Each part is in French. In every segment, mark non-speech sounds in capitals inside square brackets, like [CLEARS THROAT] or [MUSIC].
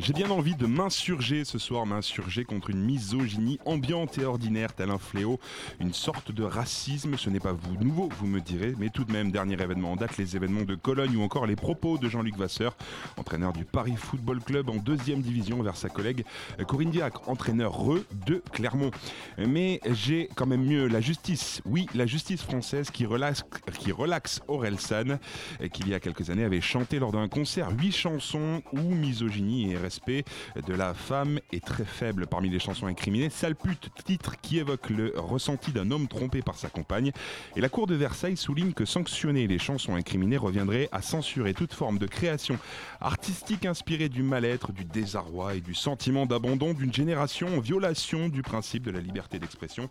J'ai bien envie de m'insurger ce soir, m'insurger contre une misogynie ambiante et ordinaire, tel un fléau, une sorte de racisme. Ce n'est pas vous nouveau, vous me direz, mais tout de même, dernier événement en date, les événements de Cologne ou encore les propos de Jean-Luc Vasseur, entraîneur du Paris Football Club en deuxième division vers sa collègue Corinne Diacre, entraîneur re de Clermont. Mais j'ai quand même mieux la justice, oui, la justice française qui relaxe, qui relaxe Aurel San, et qui il y a quelques années avait chanté lors d'un concert huit chansons où misogynie et respect de la femme est très faible parmi les chansons incriminées. Sale pute, titre qui évoque le ressenti d'un homme trompé par sa compagne. Et la Cour de Versailles souligne que sanctionner les chansons incriminées reviendrait à censurer toute forme de création artistique inspirée du mal-être, du désarroi et du sentiment d'abandon d'une génération en violation du principe de la liberté d'expression.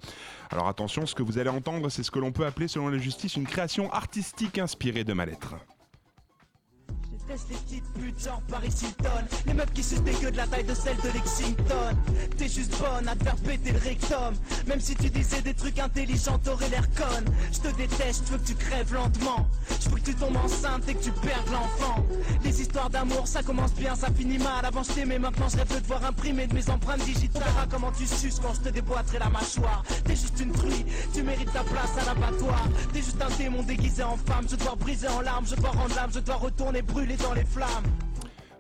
Alors attention, ce que vous allez entendre, c'est ce que l'on peut appeler selon la justice une création artistique inspirée de mal-être. Déteste les petites putes genre Paris Hilton. Les meufs qui sucent des de la taille de celle de Lexington. T'es juste bonne à te faire péter le rectum. Même si tu disais des trucs intelligents t'aurais l'air conne. Je te déteste, je veux que tu crèves lentement Que tu tombes enceinte et que tu perdes l'enfant. Les histoires d'amour ça commence bien, ça finit mal. Avant je t'aimais, maintenant je rêve de voir imprimer de mes empreintes digitales. Comment tu suces quand je te déboîterai la mâchoire. T'es juste une truie, tu mérites ta place à l'abattoir. T'es juste un démon déguisé en femme. Je dois briser en larmes, je dois rendre l'âme Je dois retourner brûler dans les flammes.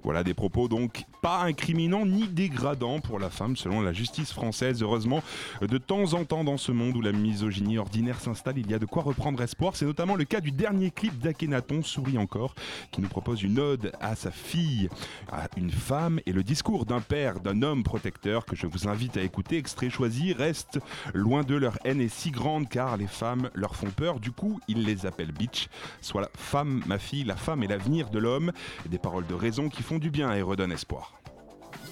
Voilà des propos donc pas incriminants ni dégradants pour la femme selon la justice française. Heureusement, de temps en temps dans ce monde où la misogynie ordinaire s'installe, il y a de quoi reprendre espoir. C'est notamment le cas du dernier clip d'Akhenaton, Souris encore, qui nous propose une ode à sa fille, à une femme et le discours d'un père, d'un homme protecteur que je vous invite à écouter. Extrait choisi, reste loin de leur haine est si grande car les femmes leur font peur. Du coup, ils les appellent bitch. Soit la femme, ma fille, la femme est l'avenir de l'homme. Et des paroles de raison qui font du bien et redonnent espoir.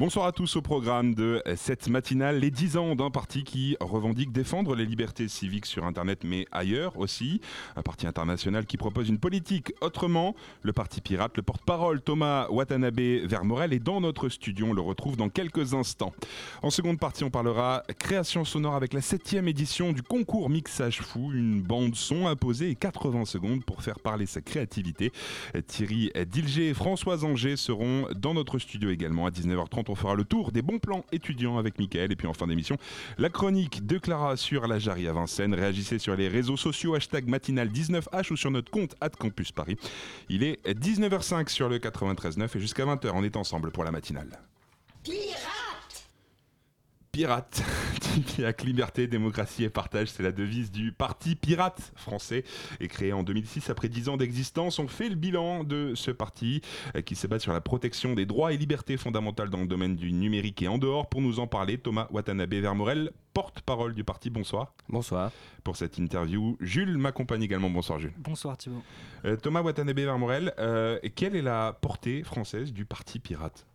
Bonsoir à tous au programme de cette matinale. Les 10 ans d'un parti qui revendique défendre les libertés civiques sur Internet, mais ailleurs aussi. Un parti international qui propose une politique autrement. Le parti pirate, le porte-parole Thomas Watanabe Vermorel est dans notre studio. On le retrouve dans quelques instants. En seconde partie, on parlera création sonore avec la septième édition du concours Mixage Fou. Une bande son imposée et 80 secondes pour faire parler sa créativité. Thierry Dilger et Françoise Anger seront dans notre studio également à 19h30 on fera le tour des bons plans étudiants avec Mickaël. Et puis en fin d'émission, la chronique de Clara sur la Jarry à Vincennes. Réagissez sur les réseaux sociaux, hashtag matinale19h ou sur notre compte at Campus Paris. Il est 19h05 sur le 93.9 et jusqu'à 20h, on est ensemble pour la matinale. Pirate [LAUGHS] Tipiac, liberté, démocratie et partage, c'est la devise du parti pirate français et créé en 2006 après 10 ans d'existence. On fait le bilan de ce parti euh, qui se base sur la protection des droits et libertés fondamentales dans le domaine du numérique et en dehors. Pour nous en parler, Thomas Watanabe Vermorel, porte-parole du parti. Bonsoir. Bonsoir. Pour cette interview, Jules m'accompagne également. Bonsoir Jules. Bonsoir Thibault. Euh, Thomas Watanabe Vermorel, euh, quelle est la portée française du parti pirate?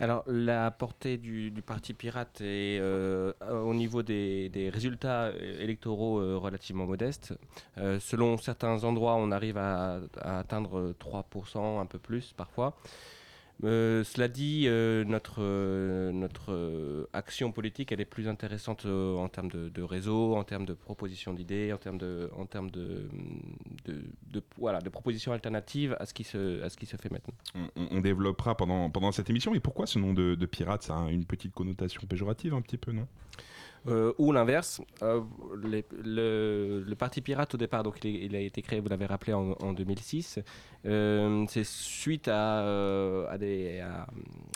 Alors, la portée du, Parti pirate est euh, au niveau des, résultats euh, électoraux euh, relativement modeste. Selon certains endroits, on arrive à atteindre 3%, un peu plus parfois. Euh, cela dit, euh, notre, euh, notre action politique, elle est plus intéressante en termes de, de réseau, en termes de propositions d'idées, en termes de, en termes de, voilà, de propositions alternatives à ce qui se, à ce qui se fait maintenant. on, développera pendant, pendant cette émission. Et pourquoi ce nom de pirate? Ça a une petite connotation péjorative un petit peu, non? Euh, ou l'inverse. Euh, le, Parti Pirate, au départ, donc il, a été créé, vous l'avez rappelé, en, en 2006. Euh, C'est suite à,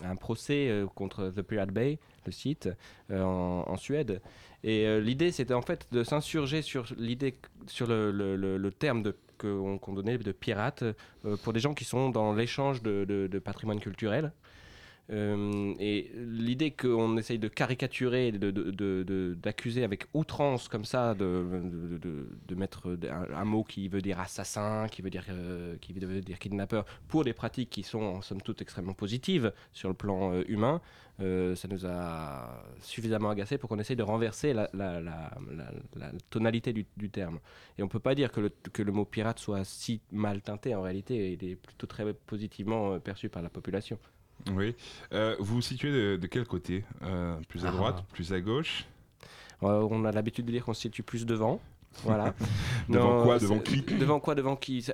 un procès contre The Pirate Bay, le site, en, Suède. Et l'idée, c'était en fait de s'insurger sur l'idée, sur le, terme de qu'on qu'on donnait de pirate pour des gens qui sont dans l'échange de patrimoine culturel. Euh, et l'idée qu'on essaye de caricaturer, d'accuser de, de, avec outrance comme ça, de, de mettre un, mot qui veut dire assassin, qui veut dire, euh, qui veut dire kidnappeur, pour des pratiques qui sont en somme toute extrêmement positives sur le plan euh, humain, ça nous a suffisamment agacé pour qu'on essaye de renverser la, tonalité du, du, terme. Et on ne peut pas dire que le, que le mot pirate soit si mal teinté en réalité, il est plutôt très positivement perçu par la population. Oui. Euh, vous vous situez de, quel côté? Euh, Plus à ah. droite, plus à gauche? Euh, On a l'habitude de dire qu'on se situe plus devant. Voilà. [LAUGHS] [CLEARS THROAT] devant quoi? Devant qui? Devant quoi? Devant qui?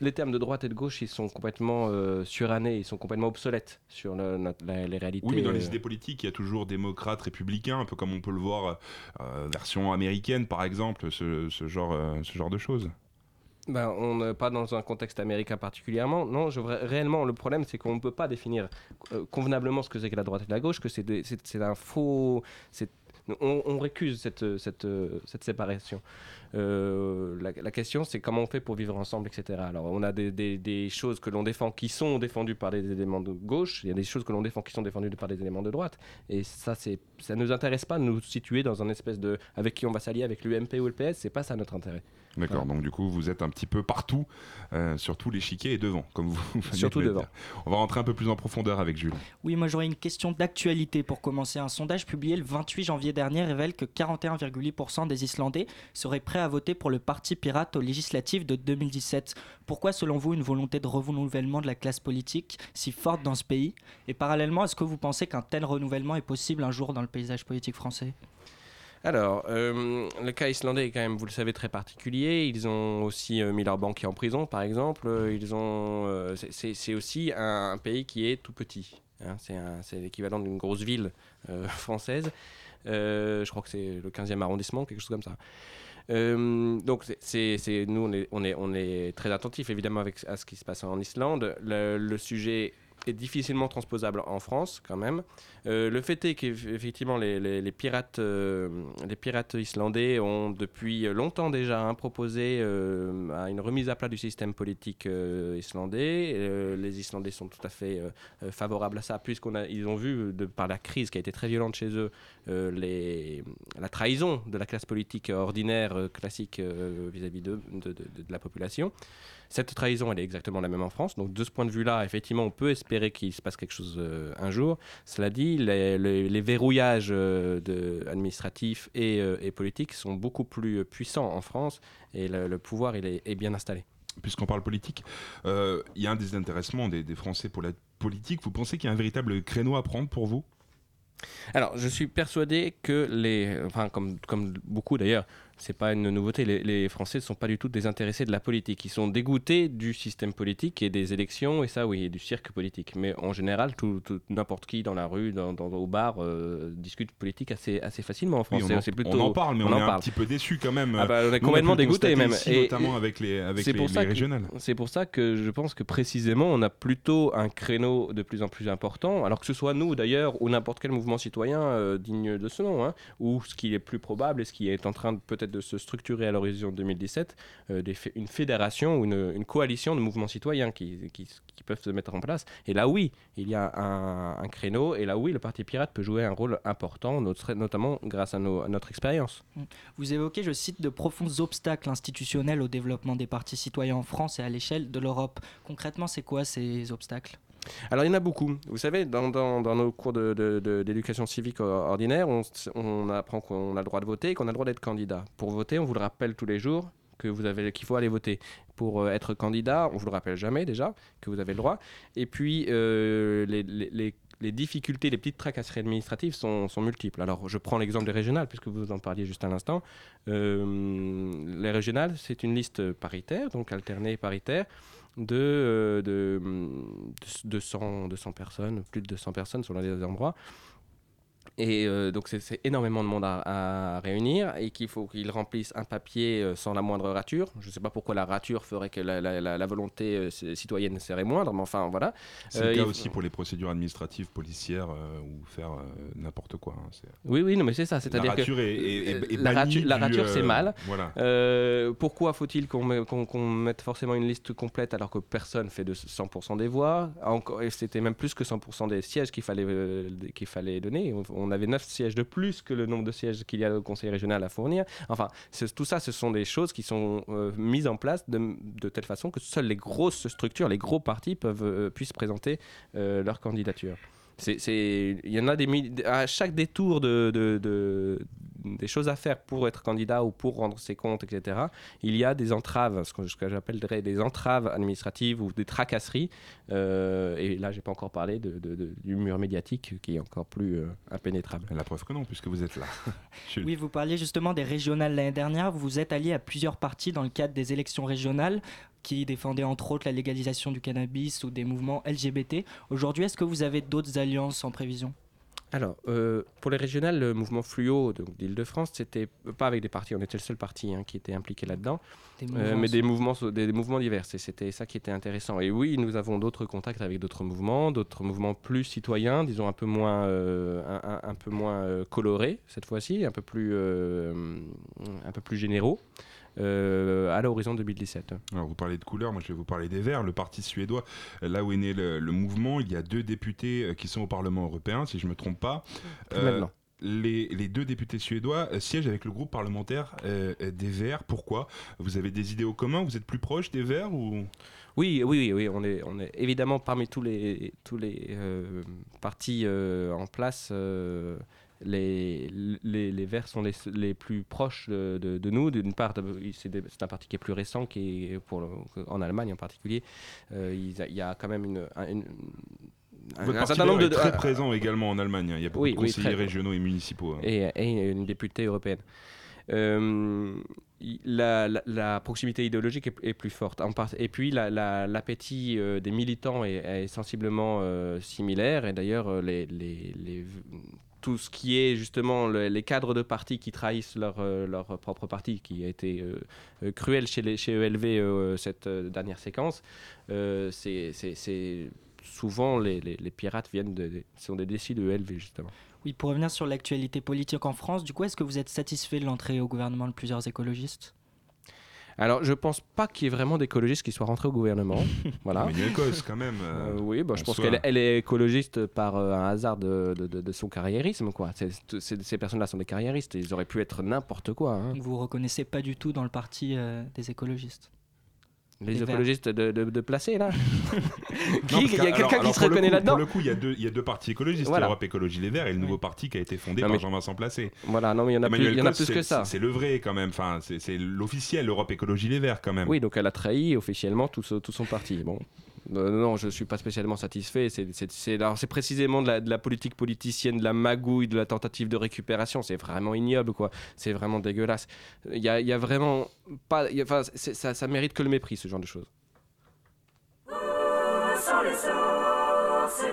Les termes de droite et de gauche, ils sont complètement surannés, ils sont complètement obsolètes sur les réalités. Oui, mais dans les idées politiques, il y a toujours démocrates, républicains, un peu comme on peut le voir version américaine, par exemple, ce, ce genre, ce genre de choses. Ben, on n'est pas dans un contexte américain particulièrement. Non, réellement, le problème, c'est qu'on ne peut pas définir euh, convenablement ce que c'est que la droite et la gauche, que c'est un faux. On, récuse cette séparation. Euh, la, question, c'est comment on fait pour vivre ensemble, etc. Alors, on a des, des, choses que l'on défend qui sont défendues par des éléments de gauche, il y a des choses que l'on défend qui sont défendues par des éléments de droite. Et ça, ça ne nous intéresse pas de nous situer dans un espèce de. avec qui on va s'allier, avec l'UMP ou le PS, c'est pas ça notre intérêt. D'accord, donc du coup, vous êtes un petit peu partout, euh, sur tous les chiquets et devant, comme vous [LAUGHS] Surtout devant. On va rentrer un peu plus en profondeur avec Jules. Oui, moi j'aurais une question d'actualité pour commencer. Un sondage publié le 28 janvier dernier révèle que 41,8% des Islandais seraient prêts à voter pour le Parti pirate aux législatives de 2017. Pourquoi, selon vous, une volonté de renouvellement de la classe politique si forte dans ce pays? Et parallèlement, est-ce que vous pensez qu'un tel renouvellement est possible un jour dans le paysage politique français? Alors, euh, le cas islandais est quand même, vous le savez, très particulier. Ils ont aussi euh, mis leur banquier en prison, par exemple. Euh, ils ont, c'est aussi un, pays qui est tout petit. Hein. C'est l'équivalent d'une grosse ville [LAUGHS] française. je crois que c'est le 15e arrondissement, quelque chose comme ça. Donc, c'est nous, on est, très attentif évidemment avec, à ce qui se passe en Islande. Le sujet difficilement transposable en France quand même. Euh, le fait est qu'effectivement les, pirates, euh, les pirates islandais ont depuis longtemps déjà proposé euh, une remise à plat du système politique islandais. les Islandais sont tout à fait favorables à ça puisqu'ils ont vu par la crise qui a été très violente chez eux la trahison de la classe politique ordinaire classique vis-à-vis de, la population. Cette trahison, elle est exactement la même en France. Donc de ce point de vue-là, effectivement, on peut espérer qu'il se passe quelque chose euh, un jour. Cela dit, les, verrouillages euh, administratifs euh, et, politiques sont beaucoup plus puissants en France et le, pouvoir il est, bien installé. Puisqu'on parle politique, il y a un désintéressement des, des Français pour la politique. Vous pensez qu'il y a un véritable créneau à prendre pour vous? Alors, je suis persuadé que les, enfin, comme, comme beaucoup d'ailleurs, c'est pas une nouveauté. Les, Français ne sont pas du tout désintéressés de la politique. Ils sont dégoûtés du système politique et des élections, et ça, oui, et du cirque politique. Mais en général, tout, n'importe qui dans la rue, dans, au bar, euh, discute politique assez, assez facilement en France. on, en, plutôt, on en parle, mais on, est un petit peu déçu quand même. Ah bah, on est complètement dégoûté même. et, notamment avec les, avec les, les régionales. C'est pour ça que je pense que précisément, on a plutôt un créneau de plus en plus important, alors que ce soit nous d'ailleurs, ou n'importe quel mouvement citoyen euh, digne de ce nom, hein, ou ce qui est plus probable et ce qui est en train peut-être de se structurer à l'horizon 2017 euh, une fédération ou une, coalition de mouvements citoyens qui, peuvent se mettre en place. Et là, oui, il y a un, créneau, et là, oui, le Parti Pirate peut jouer un rôle important, notamment grâce à, notre expérience. Mmh. Vous évoquez, je cite, de profonds obstacles institutionnels au développement des partis citoyens en France et à l'échelle de l'Europe. Concrètement, c'est quoi ces obstacles? Alors il y en a beaucoup. Vous savez, dans, nos cours d'éducation civique ordinaire, on, apprend qu'on a le droit de voter et qu'on a le droit d'être candidat. Pour voter, on vous le rappelle tous les jours qu'il faut aller voter. Pour euh, être candidat, on vous le rappelle jamais déjà que vous avez le droit. Et puis euh, les, difficultés, les petites tracasseries administratives sont, multiples. Alors, je prends l'exemple des régionales, puisque vous en parliez juste à l'instant. Euh, les régionales, c'est une liste paritaire, donc alternée paritaire de, euh, de, 200, 200 personnes, plus de 200 personnes sur les endroits. Et euh, donc c'est- énormément de monde à, à réunir et qu'il faut qu'ils remplissent un papier euh, sans la moindre rature. Je ne sais pas pourquoi la rature ferait que la, la- la- la volonté euh, citoyenne serait moindre, mais enfin voilà. C'est Euh, le cas il- aussi pour les procédures administratives, policières ou faire n'importe quoi. hein, Oui, oui, non, mais c'est ça. C'est-à-dire que rature est, est- est- est la rature, la du, rature, c'est mal. Voilà. Pourquoi faut-il qu'on met- qu'on- qu'on mette forcément une liste complète alors que personne fait de 100% des voix? Encore, et C'était même plus que 100% des sièges qu'il fallait, qu'il fallait donner. On, on avait 9 sièges de plus que le nombre de sièges qu'il y a au conseil régional à fournir. Enfin, tout ça, ce sont des choses qui sont euh, mises en place de, de telle façon que seules les grosses structures, les gros partis peuvent, euh, puissent présenter euh, leur candidature. C'est- c'est- Il y en a des à chaque détour de, de- de- des choses à faire pour être candidat ou pour rendre ses comptes, etc. Il y a des entraves, ce que, ce que j'appellerais des entraves administratives ou des tracasseries. Euh, et là, j'ai pas encore parlé de, de- de- du mur médiatique qui est encore plus euh, impénétrable. La preuve que non, puisque vous êtes là. [LAUGHS] Oui, vous parliez justement des régionales l'année dernière. Vous vous êtes allié à plusieurs partis dans le cadre des élections régionales qui défendaient entre autres la légalisation du cannabis ou des mouvements LGBT. Aujourd'hui, est-ce que vous avez d'autres alliances en prévision? Alors, euh, pour les régionales, le mouvement Fluo d'Île-de-France, c'était pas avec des partis, on était le seul parti hein, qui était impliqué là-dedans. Euh, mais des mouvements, des, des mouvements divers, et c'était ça qui était intéressant. Et oui, nous avons d'autres contacts avec d'autres mouvements, d'autres mouvements plus citoyens, disons un peu moins, euh, un, un- un peu moins colorés cette fois-ci, un peu plus, un peu plus généraux. Euh, à l'horizon 2017. Alors, vous parlez de couleurs, moi je vais vous parler des Verts, le parti suédois, là où est né le, le mouvement. Il y a deux députés euh, qui sont au Parlement européen, si je ne me trompe pas. Euh, maintenant. les, les deux députés suédois euh, siègent avec le groupe parlementaire euh, des Verts. Pourquoi? Vous avez des idéaux communs? Vous êtes plus proche des Verts ou? Oui, oui, oui, oui, on est, on est évidemment parmi tous les, tous les euh, partis euh, en place. Euh, les, les, les Verts sont les, les plus proches de, de- de nous. D'une part, c'est un parti qui est plus récent, qui est pour le- en Allemagne en particulier. Euh, il, y a- il y a quand même une, un- une- un, Votre un certain nombre de. est très un- présent également en Allemagne. hein. Il y a beaucoup Oui, de conseillers régionaux et municipaux. hein. et, et une députée européenne. Euh, la, la- la proximité idéologique est, est plus forte. En part- et puis la- la- l'appétit euh, des militants est, est sensiblement euh, similaire. Et d'ailleurs, euh, les, les- les- tout ce qui est justement le- les cadres de partis qui trahissent leur, euh, leur propre parti, qui a été euh, euh, cruel chez, chez ELV cette dernière séquence, c'est souvent les, les- pirates viennent sont des décis de ELV justement. Oui, pour revenir sur l'actualité politique en France, du coup, est-ce que vous êtes satisfait de l'entrée au gouvernement de plusieurs écologistes? Alors, je pense pas qu'il y ait vraiment d'écologistes qui soient rentrés au gouvernement. [LAUGHS] voilà. Emmanuel Cos, quand même. euh, Euh, oui, bah, je en pense qu'elle elle est écologiste par euh, un hasard de, de- de- de son carriérisme. Quoi. Ces personnes-là sont des carriéristes. Ils auraient pu être n'importe quoi. hein. Vous vous reconnaissez pas du tout dans le parti euh, des écologistes? Les écologistes de, de, de placés, là. [LAUGHS] Il y a quelqu'un qui alors, se reconnaît là-dedans Pour le coup, il y, a deux- il y a deux partis écologistes, Voilà. l'Europe Écologie Les Verts et le nouveau parti qui a été fondé Non, par Jean-Vincent Placé. Voilà, non, mais il y en a plus, y en a plus c'est- que ça. C'est c'est le vrai quand même, enfin, c'est c'est l'officiel, l'Europe Écologie Les Verts quand même. Oui, donc elle a trahi officiellement tout, ce- tout son parti. Bon. Euh, non, je ne suis pas spécialement satisfait. C'est- précisément de la, politique politicienne, de la magouille, de la tentative de récupération. C'est vraiment ignoble, quoi. C'est vraiment dégueulasse. Il y a, vraiment pas. Enfin, ça, ça mérite que le mépris, ce genre de choses. Sans les sources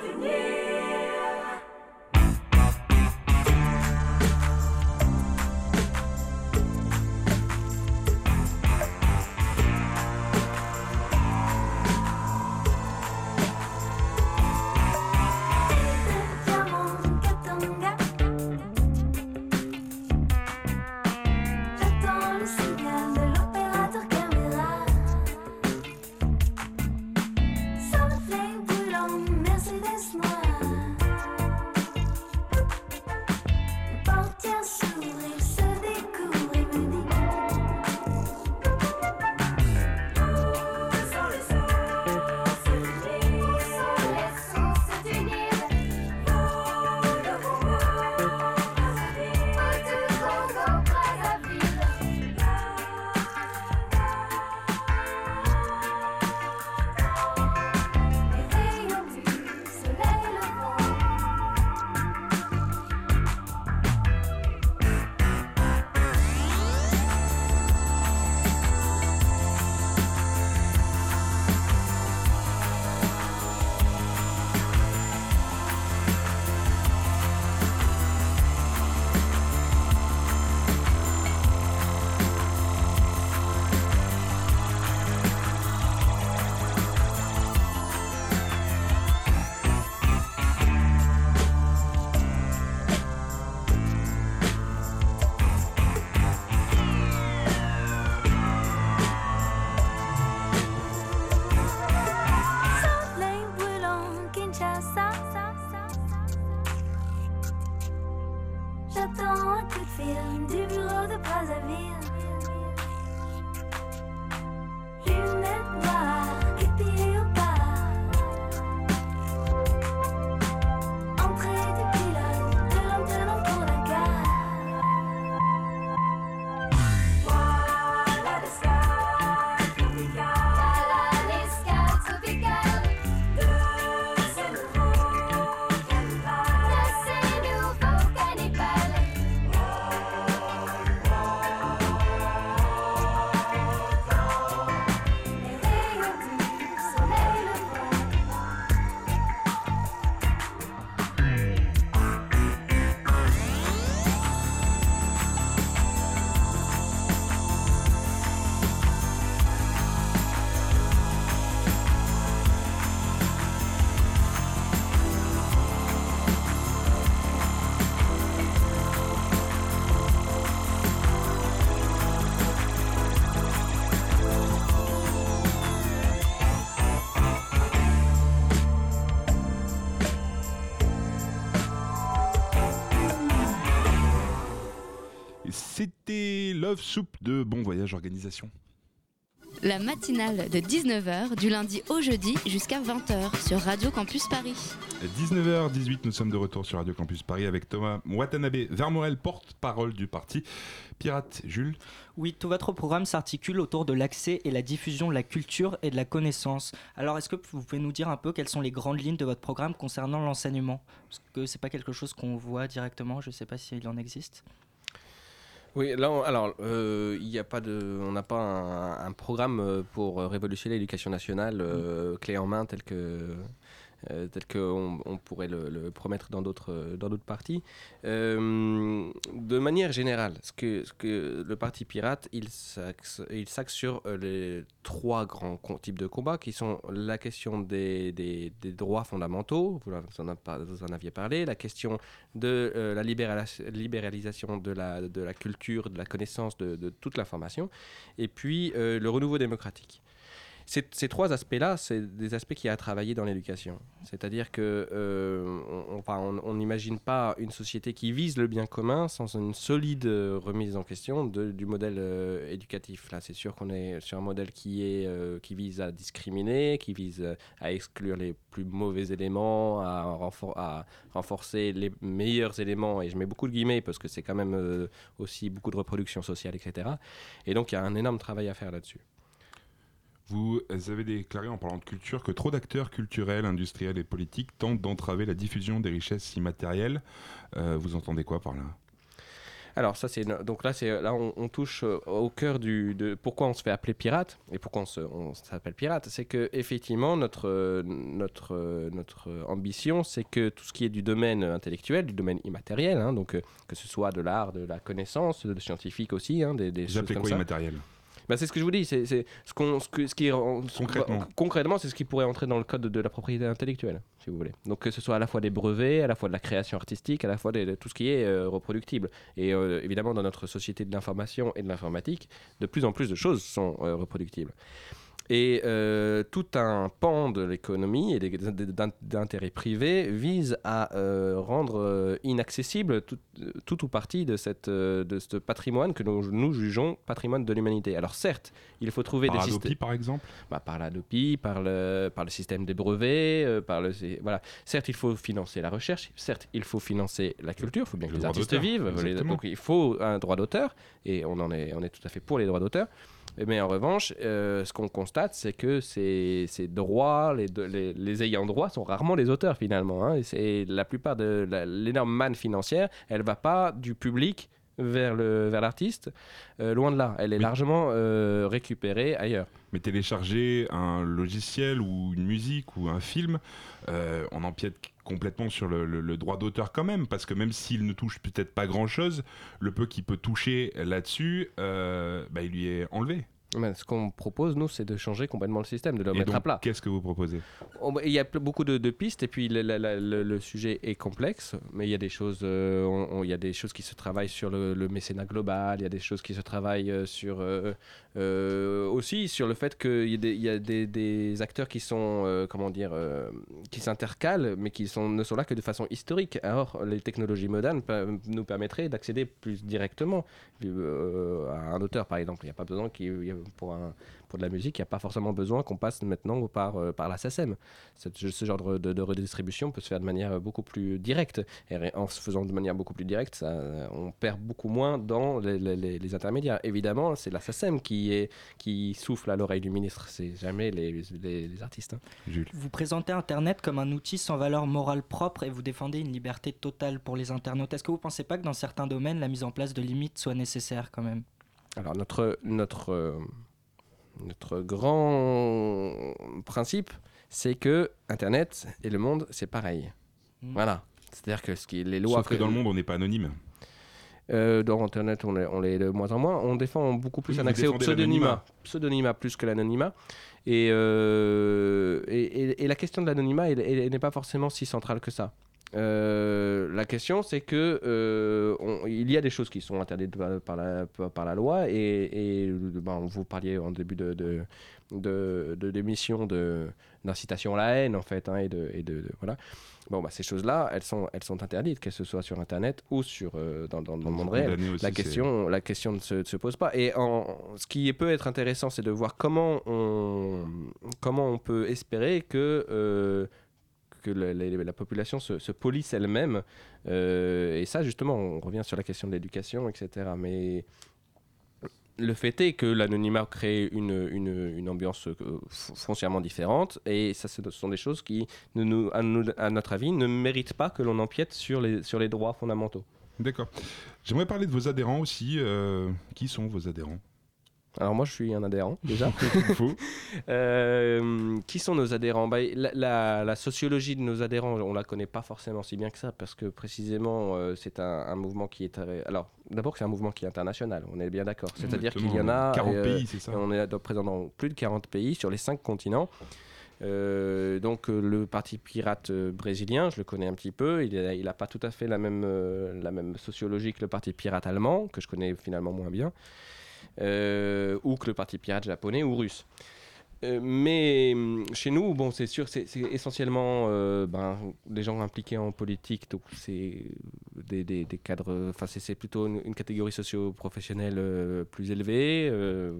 Love Soup de Bon Voyage Organisation. La matinale de 19h du lundi au jeudi jusqu'à 20h sur Radio Campus Paris. 19h18, nous sommes de retour sur Radio Campus Paris avec Thomas Watanabe Vermorel, porte-parole du parti Pirate. Jules Oui, tout votre programme s'articule autour de l'accès et la diffusion de la culture et de la connaissance. Alors, est-ce que vous pouvez nous dire un peu quelles sont les grandes lignes de votre programme concernant l'enseignement? Parce que c'est pas quelque chose qu'on voit directement, je ne sais pas s'il en existe. Oui, là, on- alors, euh, il n'y a pas de, on n'a pas un, programme euh, pour euh, révolutionner l'éducation nationale clé en main tel que, euh, tel qu'on on pourrait le, promettre dans d'autres, euh, dans d'autres partis. Euh, de manière générale, ce que, le parti pirate, il s'axe, il s'axe sur les trois grands types de combats qui sont la question des, des, droits fondamentaux, vous en, aviez parlé, la question de la libéralis- libéralisation de la, de la culture, de la connaissance, de, toute l'information, et puis le renouveau démocratique. Ces, trois aspects-là, c'est des aspects qui a travaillé dans l'éducation. C'est-à-dire que euh, on- n'imagine pas une société qui vise le bien commun sans une solide euh, remise en question du modèle euh, éducatif. Là, c'est sûr qu'on est sur un modèle qui, vise à discriminer, qui vise à exclure les plus mauvais éléments, à, renfor- à renforcer les meilleurs éléments, et je mets beaucoup de guillemets parce que c'est quand même aussi beaucoup de reproduction sociale, etc. Et donc il y a un énorme travail à faire là-dessus. Vous avez déclaré en parlant de culture que trop d'acteurs culturels, industriels et politiques tentent d'entraver la diffusion des richesses immatérielles. Euh, vous entendez quoi par là? Alors ça c'est donc là c'est là on, on touche euh, au cœur du de pourquoi on se fait appeler pirate et pourquoi on s'appelle pirate, c'est que effectivement notre notre notre ambition c'est que tout ce qui est du domaine intellectuel, du domaine immatériel, hein, donc euh, que ce soit de l'art, de la connaissance, de scientifique aussi, hein, des, des Vous choses appelez comme quoi ça. immatériel? Bah, c'est ce que je vous dis, c'est ce, qu'on, ce, que- ce qui est en- Concrètement. bah, concrètement, c'est ce qui pourrait entrer dans le code de, la propriété intellectuelle, si vous voulez. Donc que ce soit à la fois des brevets, à la fois de la création artistique, à la fois de tout ce qui est euh, reproductible. Et euh, évidemment, dans notre société de l'information et de l'informatique, de plus en plus de choses sont euh, reproductibles. Et euh, tout un pan de l'économie et d'intérêts privés vise à euh, rendre euh, inaccessible tout, tout ou partie de, cette, de ce patrimoine que nous, nous jugeons patrimoine de l'humanité. Alors certes, il faut trouver Par des systèmes par exemple? Bah, par l'ADOPI, par le, par le système des brevets, euh, par le, voilà. Certes, il faut financer la recherche, certes, il faut financer la culture, il faut bien que Le les artistes vivent, les- donc il faut un droit d'auteur, et on, en est, on est tout à fait pour les droits d'auteur. Mais en revanche, euh, ce qu'on constate, c'est que ces, ces droits, les, de- les, les ayants droit sont rarement les auteurs finalement. hein. Et la plupart de l'énorme manne financière, elle va pas du public vers le vers l'artiste, euh, loin de là. Elle est Mais- largement euh, récupérée ailleurs. Mais télécharger un logiciel ou une musique ou un film, euh, on empiète complètement sur le, droit d'auteur quand même, parce que même s'il ne touche peut-être pas grand-chose, le peu qu'il peut toucher là-dessus, euh, bah, il lui est enlevé. Mais ce qu'on propose, nous, c'est de changer complètement le système, de le Et mettre à plat. qu'est-ce que vous proposez? Il y a beaucoup de, de pistes et puis le, le- le- le sujet est complexe, mais il y a des choses, euh, on- on- il y a des choses qui se travaillent sur le, le mécénat global, il y a des choses qui se travaillent euh, sur euh, euh, aussi sur le fait qu'il y a des, il y a des- des acteurs qui sont comment dire qui s'intercalent, mais qui sont, ne sont là que de façon historique. Alors les technologies modernes nous permettraient d'accéder plus directement à un auteur, par exemple. Il n'y a pas besoin qu'il y ait- pour un pour de la musique, il n'y a pas forcément besoin qu'on passe maintenant par, euh, par la SACEM. Ce genre de, de- de redistribution peut se faire de manière euh, beaucoup plus directe. Et en se faisant de manière beaucoup plus directe, ça, euh, on perd beaucoup moins dans les, les- les- les intermédiaires. Évidemment, c'est la SACEM qui, est, qui souffle à l'oreille du ministre, c'est jamais les, les- les artistes. hein. Jules Vous présentez Internet comme un outil sans valeur morale propre et vous défendez une liberté totale pour les internautes. Est-ce que vous ne pensez pas que dans certains domaines, la mise en place de limites soit nécessaire quand même? Alors notre, notre, euh, notre grand principe, c'est que Internet et le monde, c'est pareil. Mm. Voilà. C'est-à-dire que ce qui, les lois Sauf que dans le monde, on n'est pas anonyme. Euh, dans Internet, on l'est, on de moins en moins. On défend beaucoup plus Oui, un accès au pseudonymat. Pseudonymat plus que l'anonymat. Et, euh, et, et- et la question de l'anonymat, elle, elle- elle n'est pas forcément si centrale que ça. Euh, la question, c'est que euh, on- il y a des choses qui sont interdites par, par la, par- par la loi et, et, ben, vous parliez en début de, de, de, de l'émission d'incitation à la haine en fait hein, et de, et de, de- voilà. Bon, bah, ces choses-là, elles sont, elles sont interdites, qu'elles ce soit sur Internet ou sur, euh, dans, dans- dans le monde réel. La question, la question ne se, ne se pose pas. Et en, ce qui peut être intéressant, c'est de voir comment on, comment on peut espérer que, que la, la- la population se, se police elle-même. Euh, et ça, justement, on revient sur la question de l'éducation, etc. Mais le fait est que l'anonymat crée une, une, ambiance euh, foncièrement différente. Et ça, ce sont des choses qui, à notre avis, ne méritent pas que l'on empiète sur les, sur les droits fondamentaux. D'accord. J'aimerais parler de vos adhérents aussi. euh, qui sont vos adhérents? Alors moi, je suis un adhérent déjà. [LAUGHS] [LAUGHS] Euh, qui sont nos adhérents? Bah, la, la- la sociologie de nos adhérents, on la connaît pas forcément si bien que ça, parce que précisément, euh, c'est un, un mouvement qui est... Alors, d'abord, c'est un mouvement qui est international, on est bien d'accord. C'est-à-dire qu'il y en a... 40 euh, pays, c'est ça On est présent dans plus de 40 pays sur les 5 continents. Euh, donc euh, le parti pirate euh, brésilien, je le connais un petit peu, il n'a pas tout à fait la même, la même sociologie que le parti pirate allemand, que je connais finalement moins bien, ou que le parti pirate japonais ou russe. Euh, mais hum, chez nous, bon, c'est sûr, c'est essentiellement euh, ben, des gens impliqués en politique, donc c'est des, des- des cadres, enfin c'est plutôt une, une catégorie socio-professionnelle euh, plus élevée. euh,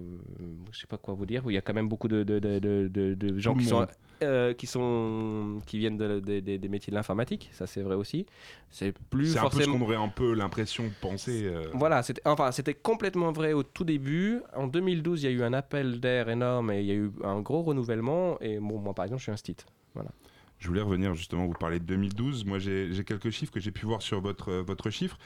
je sais pas quoi vous dire, où il y a quand même beaucoup de, de, de, gens Tout qui sont. Euh, qui sont qui viennent de- de- de- des métiers de l'informatique, ça c'est vrai aussi. C'est plus C'est un peu ce forcément. qu'on aurait un peu l'impression de penser. euh, Voilà, c'était enfin, c'était complètement vrai au tout début. En 2012, il y a eu un appel d'air énorme et il y a eu un gros renouvellement. Et bon, moi, par exemple, je suis un stit. Voilà. Je voulais revenir justement, vous parlez de 2012. Moi, j'ai quelques chiffres que j'ai pu voir sur votre, euh, votre chiffre,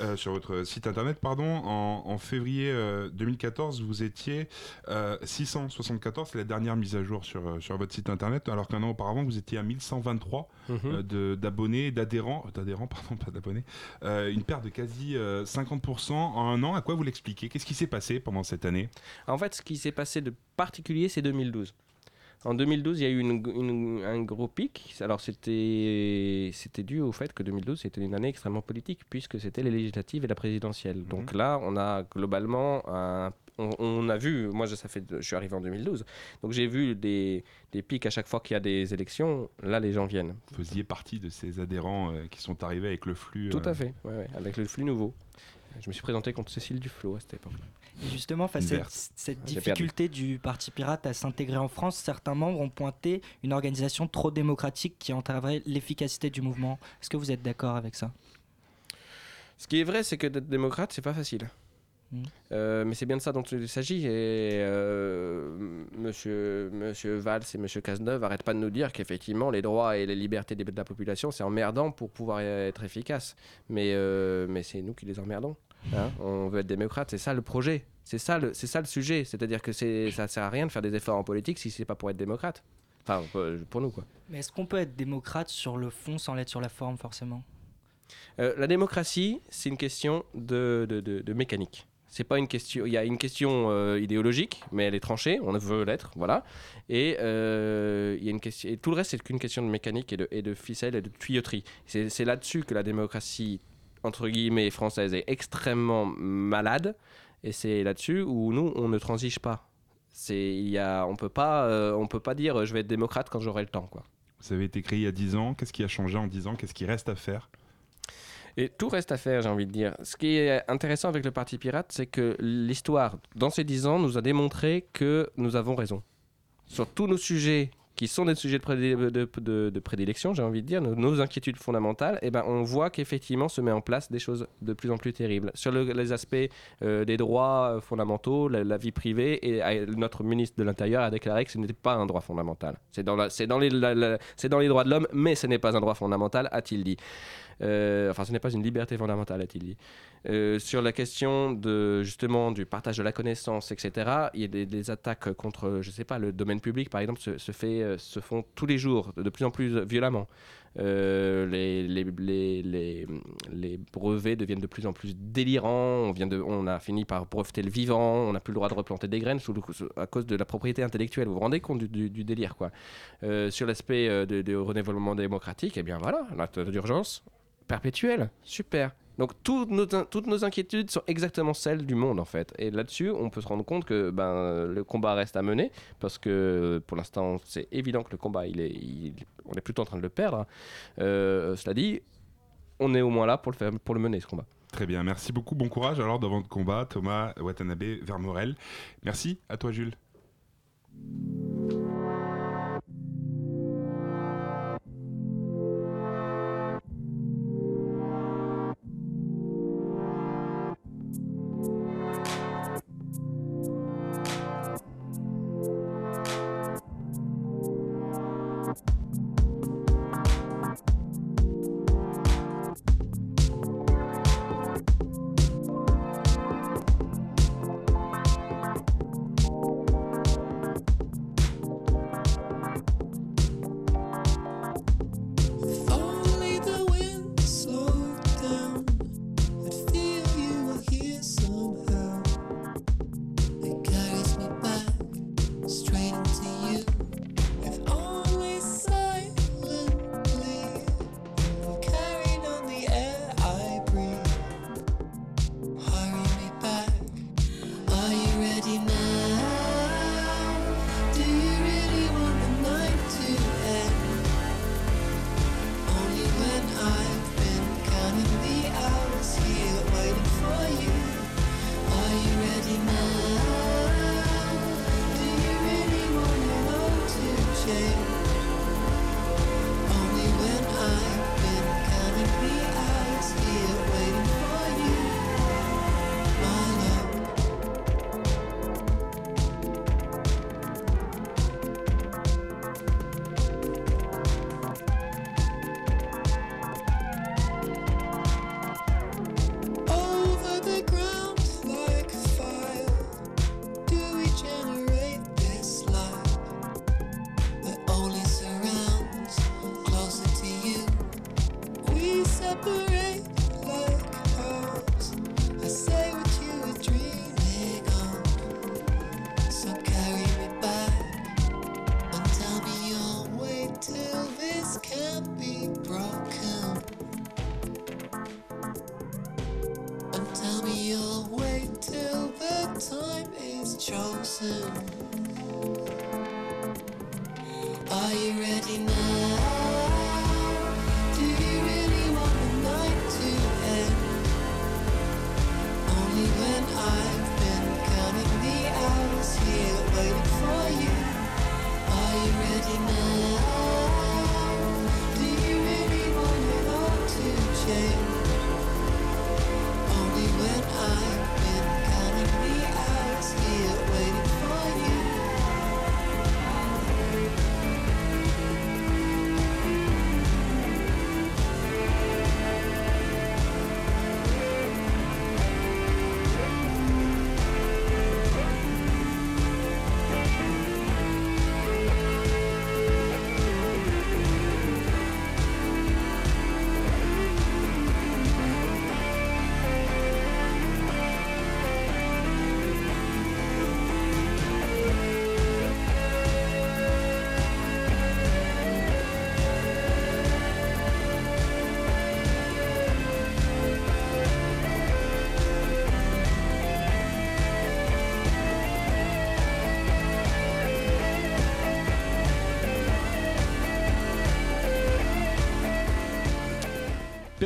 euh, sur votre site internet, pardon. En, en février euh, 2014, vous étiez euh, 674, c'est la dernière mise à jour sur, euh, sur votre site internet, alors qu'un an auparavant, vous étiez à 1123 Mhm. euh, d'abonnés, d'adhérents, euh, d'adhérents, [LAUGHS] pardon, pas d'abonnés. Euh, une perte de quasi euh, 50% en un an. À quoi vous l'expliquez? Qu'est-ce qui s'est passé pendant cette année? En fait, ce qui s'est passé de particulier, c'est 2012. En 2012, il y a eu une- une- un gros pic. Alors, c'était dû au fait que 2012, c'était une année extrêmement politique, puisque c'était les législatives et la présidentielle. Donc là, on a globalement un- On, on a vu, moi je, ça fait, je suis arrivé en 2012, donc j'ai vu des, des pics à chaque fois qu'il y a des élections. Là, les gens viennent. Vous faisiez partie de ces adhérents euh, qui sont arrivés avec le flux. Tout euh, à fait, ouais, ouais, avec le flux nouveau. Je me suis présenté contre Cécile Duflo à cette époque. Et justement, face à cette, difficulté du Parti pirate à s'intégrer en France, certains membres ont pointé une organisation trop démocratique qui entraverait l'efficacité du mouvement. Est-ce que vous êtes d'accord avec ça? Ce qui est vrai, c'est que d'être démocrate, c'est pas facile. Mhm. Euh, mais c'est bien de ça dont il s'agit. Et euh, monsieur, monsieur Valls et monsieur Cazeneuve n'arrêtent pas de nous dire qu'effectivement, les droits et les libertés de la population, c'est emmerdant pour pouvoir être efficace. Mais, euh, mais c'est nous qui les emmerdons. Hein. On veut être démocrate, c'est ça le projet. C'est ça le, c'est ça le sujet. C'est-à-dire que c'est, ça sert à rien de faire des efforts en politique si c'est pas pour être démocrate. Enfin, pour nous, quoi. Mais est-ce qu'on peut être démocrate sur le fond sans l'être sur la forme, forcément? Euh, la démocratie, c'est une question de, de, de- de mécanique. C'est pas une question. Il y a une question euh, idéologique, mais elle est tranchée. On veut l'être, voilà. Et euh, il y a une question. Et tout le reste, c'est qu'une question de mécanique et de, et de ficelle et de tuyauterie. C'est c'est là-dessus que la démocratie entre guillemets française est extrêmement malade. Et c'est là-dessus où nous, on ne transige pas. C'est il y a, on peut pas, euh, on peut pas dire je vais être démocrate quand j'aurai le temps, quoi. Vous avez été créé il y a 10 ans. Qu'est-ce qui a changé en 10 ans? Qu'est-ce qui reste à faire? Et tout reste à faire, j'ai envie de dire. Ce qui est intéressant avec le Parti Pirate, c'est que l'histoire, dans ces dix ans, nous a démontré que nous avons raison. Sur tous nos sujets qui sont des sujets de, prédilection, j'ai envie de dire, nos, inquiétudes fondamentales, eh ben, on voit qu'effectivement se met en place des choses de plus en plus terribles. Sur le- les aspects euh, des droits euh, fondamentaux, la, vie privée, et euh, notre ministre de l'Intérieur a déclaré que ce n'était pas un droit fondamental. C'est dans, les, droits de l'homme, mais ce n'est pas un droit fondamental, a-t-il dit. Enfin, ce n'est pas une liberté fondamentale, a-t-il dit. Euh, sur la question de justement du partage de la connaissance, etc. Il y a des, attaques contre, je sais pas, le domaine public par exemple se, euh, font tous les jours, de, plus en plus violemment. Euh, les, brevets deviennent de plus en plus délirants. On, a fini par breveter le vivant. On n'a plus le droit de replanter des graines à cause de la propriété intellectuelle. Vous vous rendez compte du, du- du délire, quoi. Sur l'aspect euh, de, renouvellement démocratique, eh bien voilà, l'état d'urgence perpétuelle. Super. Donc toutes nos, toutes nos inquiétudes sont exactement celles du monde en fait. Et là-dessus, on peut se rendre compte que ben, le combat reste à mener parce que pour l'instant, c'est évident que le combat, il est, on est plutôt en train de le perdre. Euh, cela dit, on est au moins là pour le, faire, pour le mener ce combat. Très bien, merci beaucoup. Bon courage alors devant le combat, Thomas Watanabe Vermorel. Merci à toi, Jules.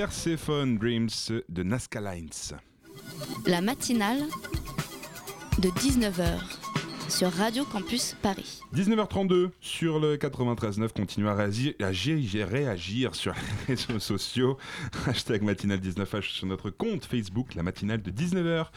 Persephone Dreams de Nazca Lines. La matinale de 19h sur Radio Campus Paris. 19h32 sur le 93.9, continuez à réagir, à agir- réagir sur les [LAUGHS] réseaux sociaux. Hashtag matinale19h sur notre compte Facebook, la matinale de 19h.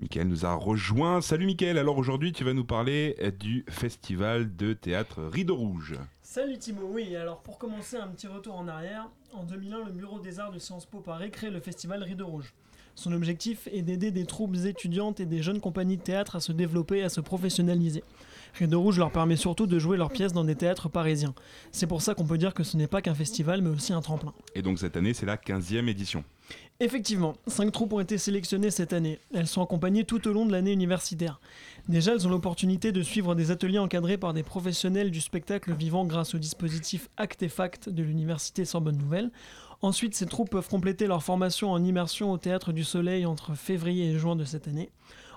Mickaël nous a rejoint. Salut Mickaël, alors aujourd'hui tu vas nous parler du festival de théâtre Rideau Rouge. Salut Timo, oui, alors pour commencer un petit retour en arrière, en 2001 le Bureau des Arts de Sciences Po Paris crée le festival Rideau Rouge. Son objectif est d'aider des troupes étudiantes et des jeunes compagnies de théâtre à se développer et à se professionnaliser. Rideau Rouge leur permet surtout de jouer leurs pièces dans des théâtres parisiens. C'est pour ça qu'on peut dire que ce n'est pas qu'un festival, mais aussi un tremplin. Et donc cette année, c'est la 15e édition. Effectivement, cinq troupes ont été sélectionnées cette année. Elles sont accompagnées tout au long de l'année universitaire. Déjà, elles ont l'opportunité de suivre des ateliers encadrés par des professionnels du spectacle vivant grâce au dispositif Acte et Fact de l'Université Sorbonne Nouvelle. Ensuite, ces troupes peuvent compléter leur formation en immersion au Théâtre du Soleil entre février et juin de cette année.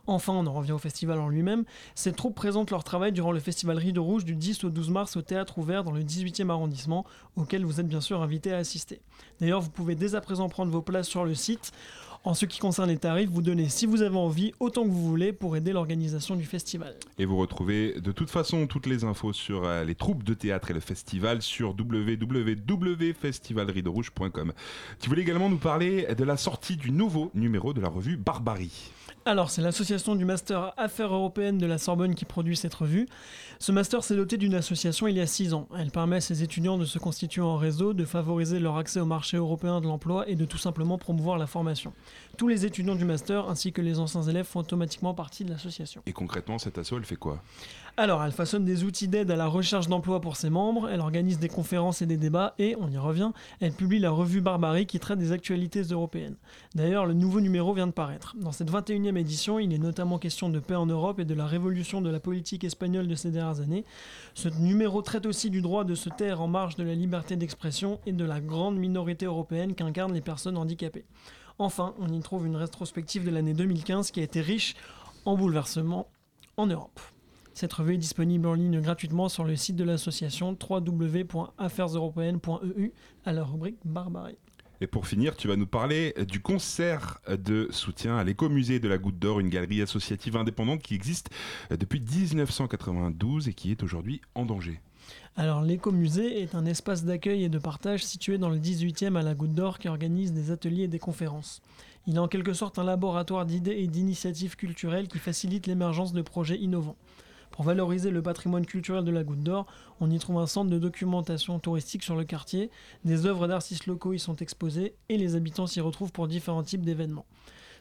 Enfin, on en revient au festival en lui-même. Ces troupes présentent leur travail durant le festival Rideau Rouge du 10 au 12 mars au Théâtre Ouvert dans le 18e arrondissement, auquel vous êtes bien sûr invité à assister. D'ailleurs, vous pouvez dès à présent prendre vos places sur le site. En ce qui concerne les tarifs, vous donnez si vous avez envie autant que vous voulez pour aider l'organisation du festival. Et vous retrouvez de toute façon toutes les infos sur euh, les troupes de théâtre et le festival sur www.festivalrideaurouge.com. Tu voulais également nous parler de la sortie du nouveau numéro de la revue Barbarie. Alors, c'est l'association du Master Affaires européennes de la Sorbonne qui produit cette revue. Ce master s'est doté d'une association il y a six ans. Elle permet à ses étudiants de se constituer en réseau, de favoriser leur accès au marché européen de l'emploi et de tout simplement promouvoir la formation. Tous les étudiants du master ainsi que les anciens élèves font automatiquement partie de l'association. Et concrètement, cette asso, elle fait quoi? Alors, elle façonne des outils d'aide à la recherche d'emploi pour ses membres, elle organise des conférences et des débats, et, on y revient, elle publie la revue Barbarie qui traite des actualités européennes. D'ailleurs, le nouveau numéro vient de paraître. Dans cette 21e édition, il est notamment question de paix en Europe et de la révolution de la politique espagnole de ces dernières années. Ce numéro traite aussi du droit de se taire en marge de la liberté d'expression et de la grande minorité européenne qu'incarnent les personnes handicapées. Enfin, on y trouve une rétrospective de l'année 2015 qui a été riche en bouleversements en Europe. Cette revue est disponible en ligne gratuitement sur le site de l'association www.affaireseuropéennes.eu à la rubrique Barbarie. Et pour finir, tu vas nous parler du concert de soutien à l'écomusée de la Goutte d'Or, une galerie associative indépendante qui existe depuis 1992 et qui est aujourd'hui en danger. Alors l'écomusée est un espace d'accueil et de partage situé dans le 18e à la Goutte d'Or qui organise des ateliers et des conférences. Il est en quelque sorte un laboratoire d'idées et d'initiatives culturelles qui facilite l'émergence de projets innovants. Pour valoriser le patrimoine culturel de la Goutte d'Or, on y trouve un centre de documentation touristique sur le quartier, des œuvres d'artistes locaux y sont exposées et les habitants s'y retrouvent pour différents types d'événements.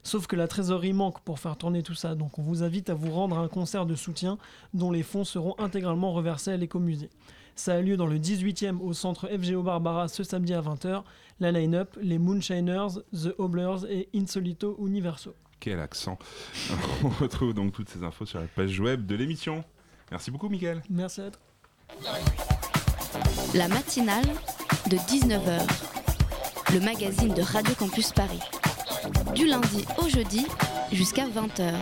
Sauf que la trésorerie manque pour faire tourner tout ça, donc on vous invite à vous rendre à un concert de soutien dont les fonds seront intégralement reversés à l'écomusée. Ça a lieu dans le 18e au centre FGO Barbara ce samedi à 20h. La line-up, les Moonshiners, The Hobblers et Insolito Universo. Quel accent [LAUGHS] On retrouve donc toutes ces infos sur la page web de l'émission. Merci beaucoup, Mickaël. Merci à toi. La matinale de 19h. Le magazine de Radio Campus Paris. Du lundi au jeudi jusqu'à 20h.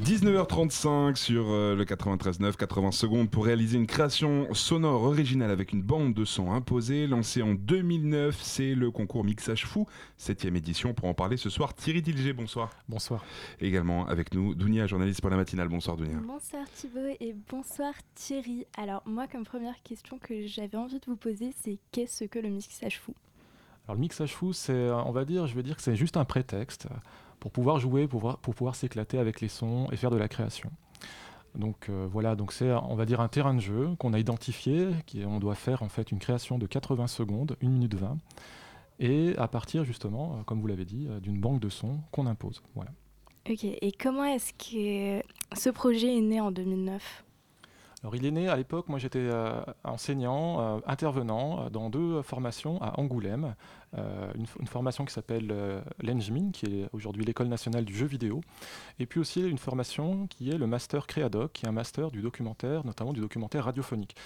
19h35 sur euh, le 93.9, 80 secondes pour réaliser une création sonore originale avec une bande de son imposée. Lancée en 2009, c'est le concours Mixage Fou, 7ème édition. Pour en parler ce soir, Thierry Dilger, bonsoir. Bonsoir. Également avec nous, Dounia, journaliste pour la matinale. Bonsoir, Dounia. Bonsoir Thibaut et bonsoir Thierry. Alors moi comme première question que j'avais envie de vous poser c'est qu'est-ce que le mixage fou? Alors le mixage fou, c'est, on va dire, je vais dire que c'est juste un prétexte pour pouvoir jouer, pour pouvoir, pour pouvoir s'éclater avec les sons et faire de la création. Donc euh, voilà, donc c'est on va dire un terrain de jeu qu'on a identifié, qui on doit faire en fait une création de 80 secondes, 1 minute 20, et à partir justement, euh, comme vous l'avez dit, euh, d'une banque de sons qu'on impose. Voilà. Ok, et comment est-ce que ce projet est né en 2009 Alors il est né à l'époque, moi j'étais enseignant, intervenant dans deux formations à Angoulême. Euh, une, formation qui s'appelle euh, l'ENJMIN, qui est aujourd'hui l'école nationale du jeu vidéo, et puis aussi une formation qui est le master Créadoc, qui est un master du documentaire, notamment du documentaire radiophonique.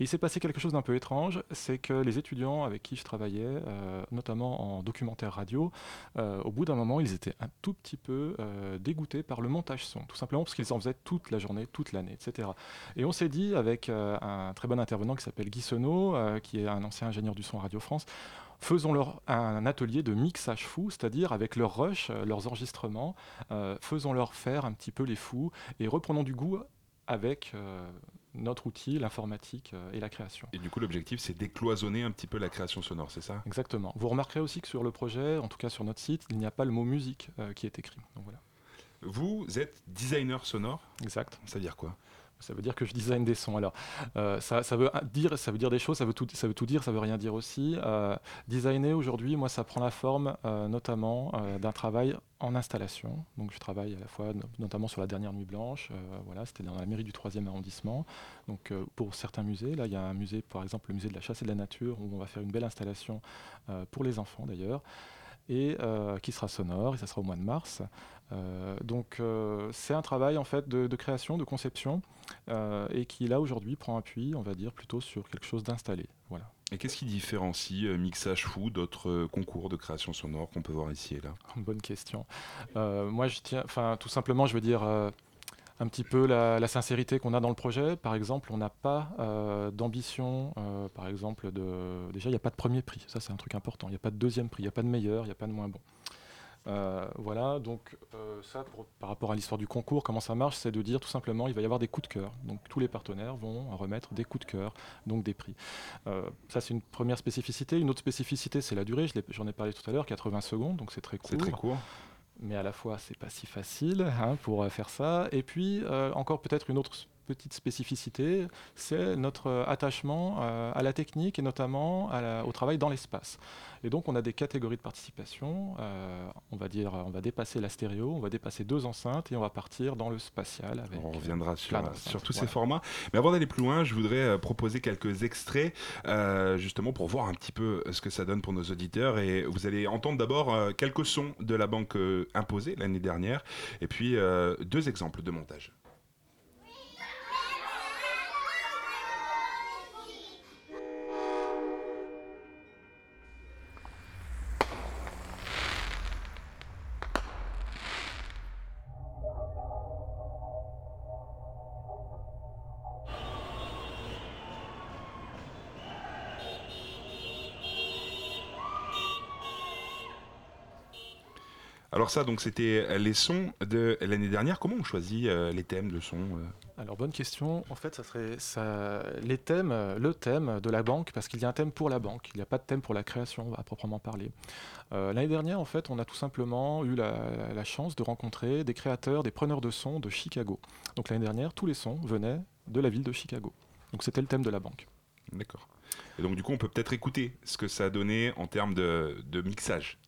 Et il s'est passé quelque chose d'un peu étrange, c'est que les étudiants avec qui je travaillais, euh, notamment en documentaire radio, au bout d'un moment, ils étaient un tout petit peu dégoûtés par le montage son, tout simplement parce qu'ils en faisaient toute la journée, toute l'année, etc. Et on s'est dit, avec un très bon intervenant qui s'appelle Guy Senot, qui est un ancien ingénieur du son Radio France, faisons leur un atelier de mixage fou, c'est-à-dire avec leurs rushs, euh, leurs enregistrements, euh, faisons-leur faire un petit peu les fous et reprenons du goût avec euh, notre outil, l'informatique euh, et la création. Et du coup, l'objectif, c'est décloisonner un petit peu la création sonore, c'est ça? Exactement. Vous remarquerez aussi que sur le projet, en tout cas sur notre site, il n'y a pas le mot musique qui est écrit. Donc voilà. Vous êtes designer sonore? Exact. Ça veut dire quoi? Ça veut dire que je design des sons. Alors, euh, ça, veut dire, ça veut dire des choses, ça veut tout, ça veut tout dire, ça veut rien dire aussi. Euh, designer aujourd'hui, moi, ça prend la forme euh, notamment d'un travail en installation. Donc, je travaille à la fois, no- notamment sur la dernière nuit blanche. voilà, c'était dans la mairie du 3e arrondissement. Donc, pour certains musées, là, il y a un musée, par exemple, le musée de la chasse et de la nature, où on va faire une belle installation pour les enfants d'ailleurs et qui sera sonore, et ça sera au mois de mars. Euh, donc euh, c'est un travail en fait de, de création, de conception, euh, et qui là aujourd'hui prend appui, on va dire, plutôt sur quelque chose d'installé. Voilà. Et qu'est-ce qui différencie Mixage Fou d'autres concours de création sonore qu'on peut voir ici et là? [LAUGHS] Bonne question. Moi, je tiens, enfin, tout simplement, je veux dire un petit peu la, la sincérité qu'on a dans le projet. Par exemple, on n'a pas euh, d'ambition. euh, par exemple, de déjà, il n'y a pas de premier prix. Ça, c'est un truc important. Il n'y a pas de deuxième prix. Il n'y a pas de meilleur. Il n'y a pas de moins bon. Euh, voilà, donc euh, ça, pour- par rapport à l'histoire du concours, comment ça marche, c'est de dire tout simplement, il va y avoir des coups de cœur. Donc tous les partenaires vont remettre des coups de cœur, donc des prix. Euh, ça, c'est une première spécificité. Une autre spécificité, c'est la durée. J'en ai parlé tout à l'heure, 80 secondes, donc c'est très court. C'est très court. Mais à la fois, c'est pas si facile hein, pour faire ça. Et puis, euh, encore peut-être une autre petite spécificité, c'est notre euh, attachement euh, à la technique et notamment à la- au travail dans l'espace. Et donc, on a des catégories de participation. euh, on va dire, on va dépasser la stéréo, on va dépasser deux enceintes et on va partir dans le spatial. Avec, On reviendra sur, tous ces formats. Mais avant d'aller plus loin, je voudrais proposer quelques extraits, euh, justement pour voir un petit peu ce que ça donne pour nos auditeurs. Et vous allez entendre d'abord quelques sons de la banque imposée l'année dernière, et puis euh, deux exemples de montage. Alors ça, donc c'était les sons de l'année dernière. Comment on choisit euh, les thèmes de sons euh? Alors bonne question. En fait, ça serait ça, les thèmes, euh, le thème de la banque, parce qu'il y a un thème pour la banque. Il n'y a pas de thème pour la création à proprement parler. Euh, L'année dernière, en fait, on a tout simplement eu la, la chance de rencontrer des créateurs, des preneurs de sons de Chicago. Donc l'année dernière, tous les sons venaient de la ville de Chicago. Donc c'était le thème de la banque. D'accord. Et donc du coup, on peut peut-être écouter ce que ça a donné en termes de, de mixage.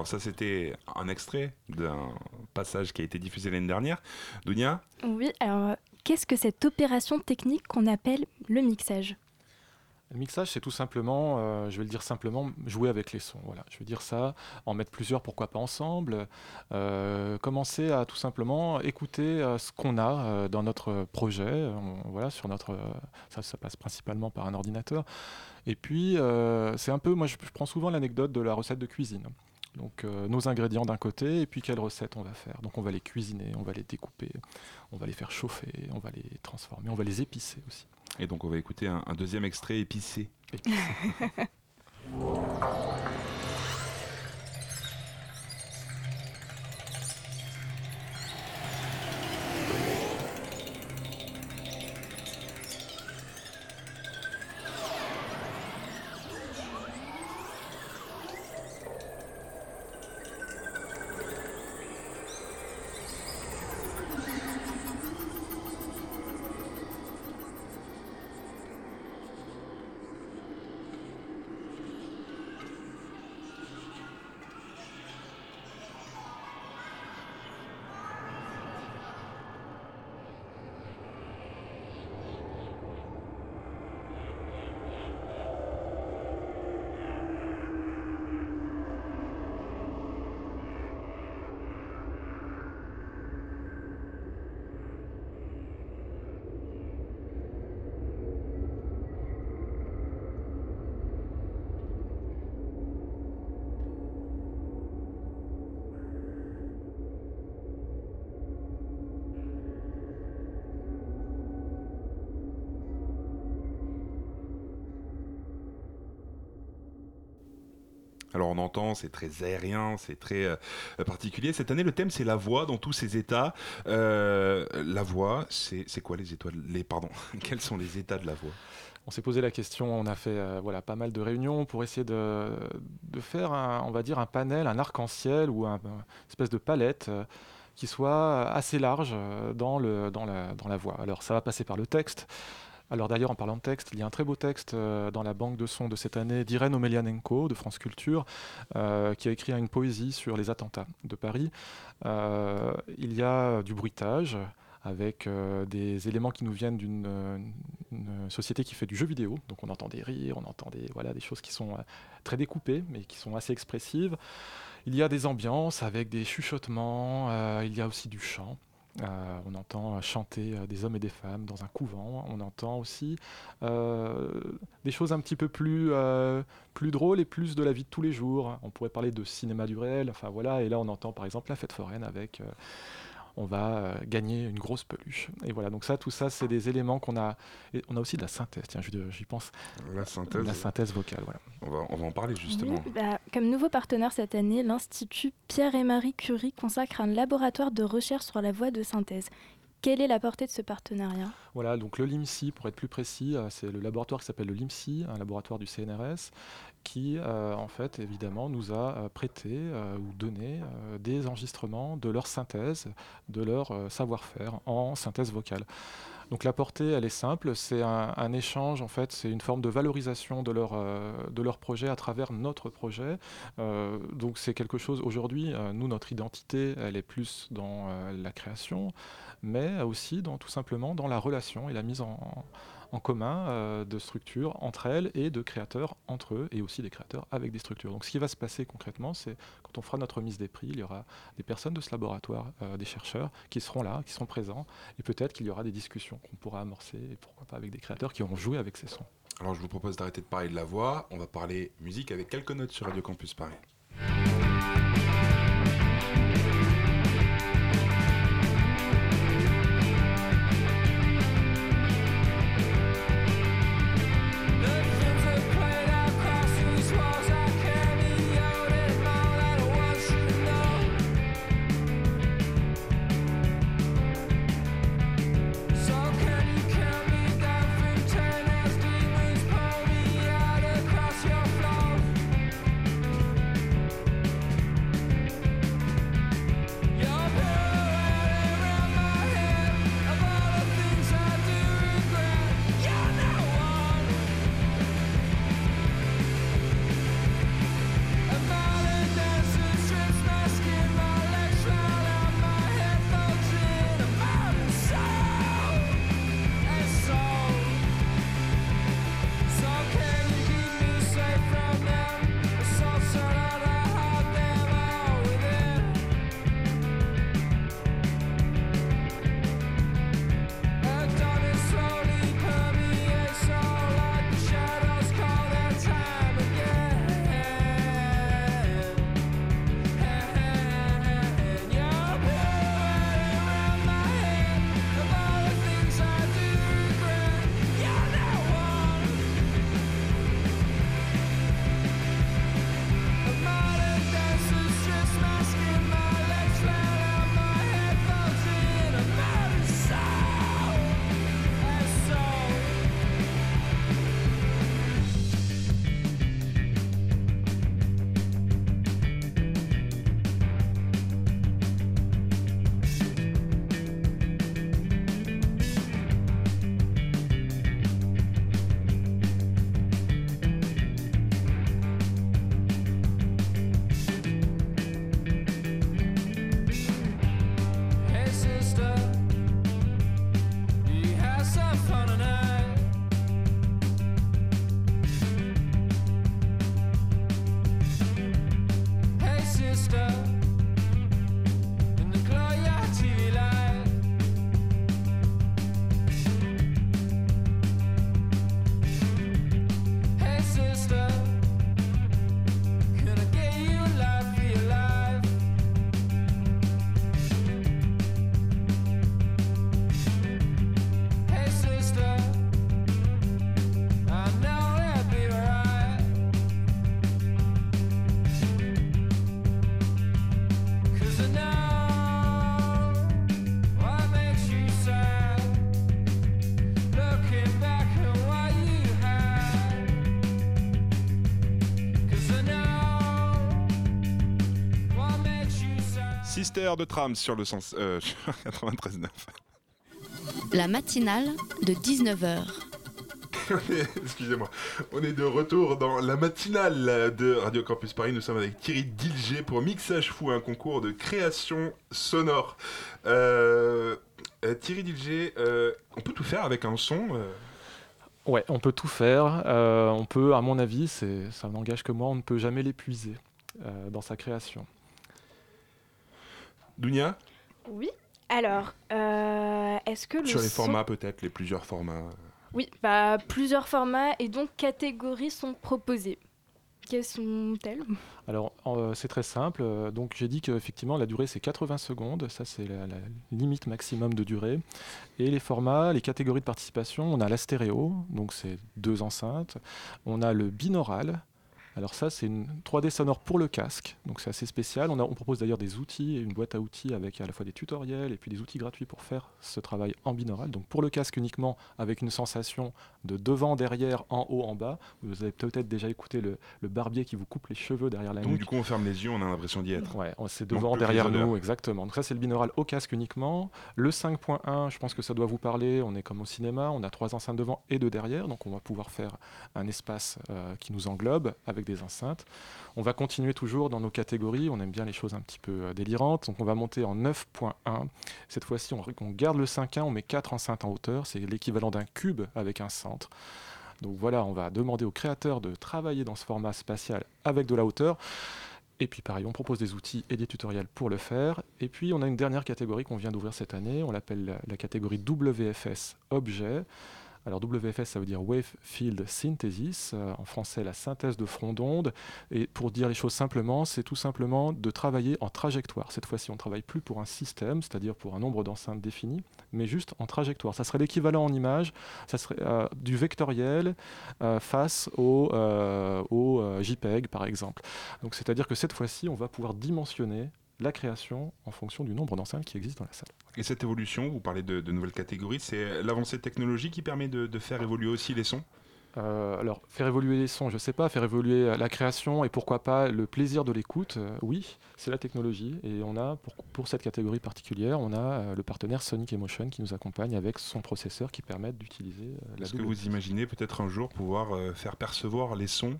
Alors ça, c'était un extrait d'un passage qui a été diffusé l'année dernière. Dounia Oui, alors qu'est-ce que cette opération technique qu'on appelle le mixage? Le mixage, c'est tout simplement, euh, je vais le dire simplement, jouer avec les sons. Voilà, je veux dire ça, en mettre plusieurs, pourquoi pas ensemble. euh, commencer à tout simplement écouter euh, ce qu'on a euh, dans notre projet. on- voilà, sur notre, euh, ça, ça passe principalement par un ordinateur. Et puis, euh, c'est un peu, moi, je, je prends souvent l'anecdote de la recette de cuisine. Donc, euh, nos ingrédients d'un côté, et puis quelle recette on va faire. Donc, on va les cuisiner, on va les découper, on va les faire chauffer, on va les transformer, on va les épicer aussi. Et donc on va écouter un, un deuxième extrait épicé. [LAUGHS] Alors on entend, c'est très aérien, c'est très euh, particulier. Cette année, le thème c'est la voix dans tous ses états. Euh, la voix, c'est quoi les étoiles les, Pardon, [LAUGHS] quels sont les états de la voix? On s'est posé la question, on a fait euh, voilà, pas mal de réunions pour essayer de, faire, un, on va dire, un panel, un arc-en-ciel ou un- une espèce de palette euh, qui soit assez large euh, dans la voix. Alors ça va passer par le texte. Alors d'ailleurs, en parlant de texte, il y a un très beau texte euh, dans la banque de sons de cette année d'Irène Omelianenko de France Culture, euh, qui a écrit une poésie sur les attentats de Paris. Euh, il y a du bruitage avec des éléments qui nous viennent d'une une société qui fait du jeu vidéo. Donc on entend des rires, on entend des, voilà, des choses qui sont très découpées, mais qui sont assez expressives. Il y a des ambiances avec des chuchotements, il y a aussi du chant. Euh, on entend euh, chanter euh, des hommes et des femmes dans un couvent. On entend aussi des choses un petit peu plus, plus drôles et plus de la vie de tous les jours. On pourrait parler de cinéma du réel. Enfin voilà. Et là, on entend par exemple la fête foraine avec. On va euh, gagner une grosse peluche. Et voilà, donc ça, tout ça, c'est des éléments qu'on a. Et on a aussi de la synthèse, tiens, j'y pense. La synthèse. La synthèse vocale, voilà. On va, on va en parler justement. Oui, bah, comme nouveau partenaire cette année, l'Institut Pierre et Marie Curie consacre un laboratoire de recherche sur la voix de synthèse. Quelle est la portée de ce partenariat? Voilà, donc le LIMSI, pour être plus précis, euh, c'est le laboratoire qui s'appelle le LIMSI, un laboratoire du CNRS, qui, euh, en fait, évidemment, nous a euh, prêté euh, ou donné des enregistrements de leur synthèse, de leur savoir-faire en synthèse vocale. Donc la portée, elle est simple, c'est un, échange, en fait, c'est une forme de valorisation de leur, de leur projet à travers notre projet. Donc c'est quelque chose, aujourd'hui, nous, notre identité, elle est plus dans la création, mais aussi dans, tout simplement dans la relation et la mise en commun euh, de structures entre elles et de créateurs entre eux, et aussi des créateurs avec des structures. Donc ce qui va se passer concrètement, c'est quand on fera notre remise des prix, il y aura des personnes de ce laboratoire, euh, des chercheurs, qui seront là, qui seront présents, et peut-être qu'il y aura des discussions qu'on pourra amorcer, et pourquoi pas avec des créateurs qui auront joué avec ces sons. Alors je vous propose d'arrêter de parler de la voix. On va parler musique avec quelques notes sur Radio Campus Paris. Sister de Trams sur le sens euh, [LAUGHS] sur 93.9. La matinale de 19h. [LAUGHS] Excusez-moi. On est de retour dans la matinale de Radio Campus Paris. Nous sommes avec Thierry Dilger pour Mixage Fou, un concours de création sonore. Euh, euh, Thierry Dilger, euh, on peut tout faire avec un son euh, Ouais, on peut tout faire. Euh, on peut, à mon avis, c'est, ça n'engage que moi, on ne peut jamais l'épuiser euh, dans sa création. Dounia Oui. Alors, euh, est-ce que le Sur les son- formats peut-être, les plusieurs formats. Oui, bah, plusieurs formats et donc catégories sont proposées. Quelles sont-elles? Alors, euh, c'est très simple. Euh, Donc, j'ai dit qu'effectivement, la durée, c'est 80 secondes. Ça, c'est la, la limite maximum de durée. Et les formats, les catégories de participation, on a la stéréo, donc c'est deux enceintes. On a le binaural. Alors ça, c'est une 3D sonore pour le casque, donc c'est assez spécial. On, a- on propose d'ailleurs des outils et une boîte à outils avec à la fois des tutoriels et puis des outils gratuits pour faire ce travail en binaural. Donc pour le casque uniquement, avec une sensation de devant, derrière, en haut, en bas. Vous avez peut-être déjà écouté le, le barbier qui vous coupe les cheveux derrière la Donc nuque. du coup, on ferme les yeux, on a l'impression d'y être. Ouais, c'est Donc, devant, derrière nous, exactement. Donc ça, c'est le binaural au casque uniquement. Le 5.1, je pense que ça doit vous parler. On est comme au cinéma, on a trois enceintes devant et deux derrière, donc on va pouvoir faire un espace euh, qui nous englobe avec des enceintes. On va continuer toujours dans nos catégories. On aime bien les choses un petit peu euh, délirantes, donc on va monter en 9.1. Cette fois-ci, on, garde le 5.1, on met quatre enceintes en hauteur. C'est l'équivalent d'un cube avec un centre. Donc voilà, on va demander aux créateurs de travailler dans ce format spatial avec de la hauteur. Et puis pareil, on propose des outils et des tutoriels pour le faire. Et puis on a une dernière catégorie qu'on vient d'ouvrir cette année, on l'appelle la, la catégorie WFS objet. Alors WFS, ça veut dire Wave Field Synthesis, euh, en français la synthèse de front d'onde. Et pour dire les choses simplement, c'est tout simplement de travailler en trajectoire. Cette fois-ci, on ne travaille plus pour un système, c'est-à-dire pour un nombre d'enceintes défini, mais juste en trajectoire. Ça serait l'équivalent en image, ça serait euh, du vectoriel euh, face au, au JPEG, par exemple. Donc c'est-à-dire que cette fois-ci, on va pouvoir dimensionner la création en fonction du nombre d'enceintes qui existent dans la salle. Et cette évolution, vous parlez de, de nouvelles catégories, c'est l'avancée technologique qui permet de, de faire évoluer aussi les sons? Euh, alors, faire évoluer les sons, je sais pas, faire évoluer la création et pourquoi pas le plaisir de l'écoute, euh, oui, c'est la technologie. Et on a, pour, pour cette catégorie particulière, on a euh, le partenaire Sonic Emotion qui nous accompagne avec son processeur qui permet d'utiliser la Est-ce que vous imaginez peut-être un jour pouvoir faire percevoir les sons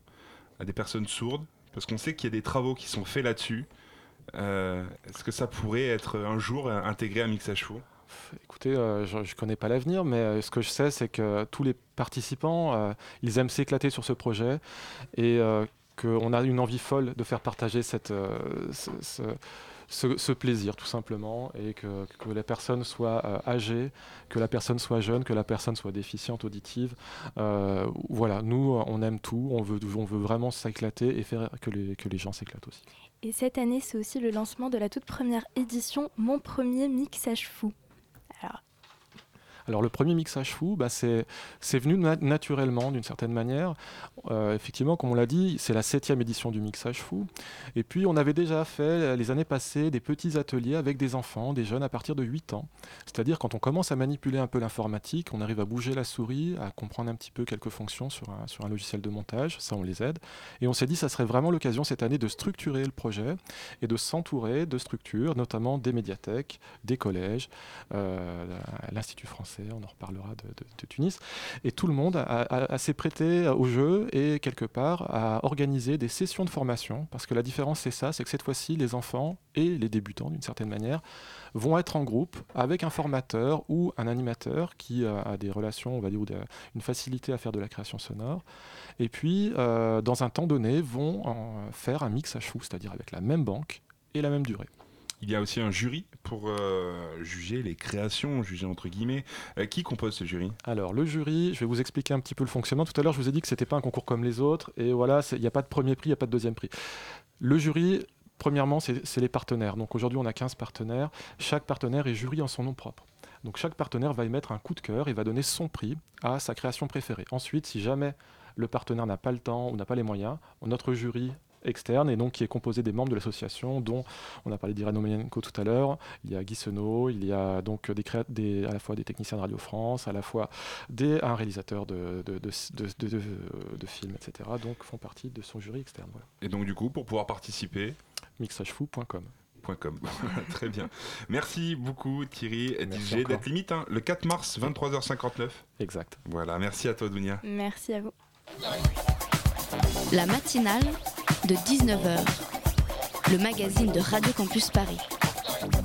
à des personnes sourdes? Parce qu'on sait qu'il y a des travaux qui sont faits là-dessus. Euh, Est-ce que ça pourrait être un jour intégré à Mixage Fou Écoutez, euh, je ne connais pas l'avenir, mais euh, ce que je sais, c'est que tous les participants, ils aiment s'éclater sur ce projet et qu'on a une envie folle de faire partager ce, plaisir, tout simplement, et que, que la personne soit âgée, que la personne soit jeune, que la personne soit déficiente auditive. Voilà, nous, on aime tout, on veut, vraiment s'éclater et faire que les gens s'éclatent aussi. Et cette année, c'est aussi le lancement de la toute première édition Mon premier mixage fou. Alors, Alors le premier mixage fou, bah, c'est venu na- naturellement d'une certaine manière. Euh, effectivement, comme on l'a dit, c'est la septième édition du mixage fou. Et puis on avait déjà fait les années passées des petits ateliers avec des enfants, des jeunes à partir de 8 ans. C'est-à-dire quand on commence à manipuler un peu l'informatique, on arrive à bouger la souris, à comprendre un petit peu quelques fonctions sur un, sur un logiciel de montage, ça on les aide. Et on s'est dit ça serait vraiment l'occasion cette année de structurer le projet et de s'entourer de structures, notamment des médiathèques, des collèges, euh, l'Institut français, on en reparlera de, Tunis. Et tout le monde a, a- a s'est prêté au jeu et quelque part à organiser des sessions de formation, parce que la différence c'est ça, c'est que cette fois-ci les enfants et les débutants d'une certaine manière vont être en groupe avec un formateur ou un animateur qui a des relations, on va dire, ou une facilité à faire de la création sonore. Et puis, euh, dans un temps donné, vont faire un mix à chou, c'est-à-dire avec la même banque et la même durée. Il y a aussi un jury pour euh, juger les créations, juger entre guillemets. Euh, qui compose ce jury? Alors, le jury, je vais vous expliquer un petit peu le fonctionnement. Tout à l'heure, je vous ai dit que c'était pas un concours comme les autres. Et voilà, il n'y a pas de premier prix, il n'y a pas de deuxième prix. Le jury, premièrement, c'est c'est les partenaires. Donc aujourd'hui, on a 15 partenaires. Chaque partenaire est jury en son nom propre. Donc chaque partenaire va émettre un coup de cœur et va donner son prix à sa création préférée. Ensuite, si jamais le partenaire n'a pas le temps ou n'a pas les moyens, notre jury externe et donc qui est composé des membres de l'association dont on a parlé d'Irano Menko tout à l'heure, il y a Guy Senot, il y a donc des, créa- des à la fois des techniciens de Radio France, à la fois des, un réalisateur de, de, de, de, de- de- de films, etc. Donc font partie de son jury externe. Voilà. Et donc du coup, pour pouvoir participer, mixagefou.com. Com. [LAUGHS] Très bien. Merci beaucoup Thierry Merci DJ d'être limite hein, le 4 mars 23h59. Exact. Voilà, merci à toi Dounia. Merci à vous. La matinale de 19h, le magazine de Radio Campus Paris.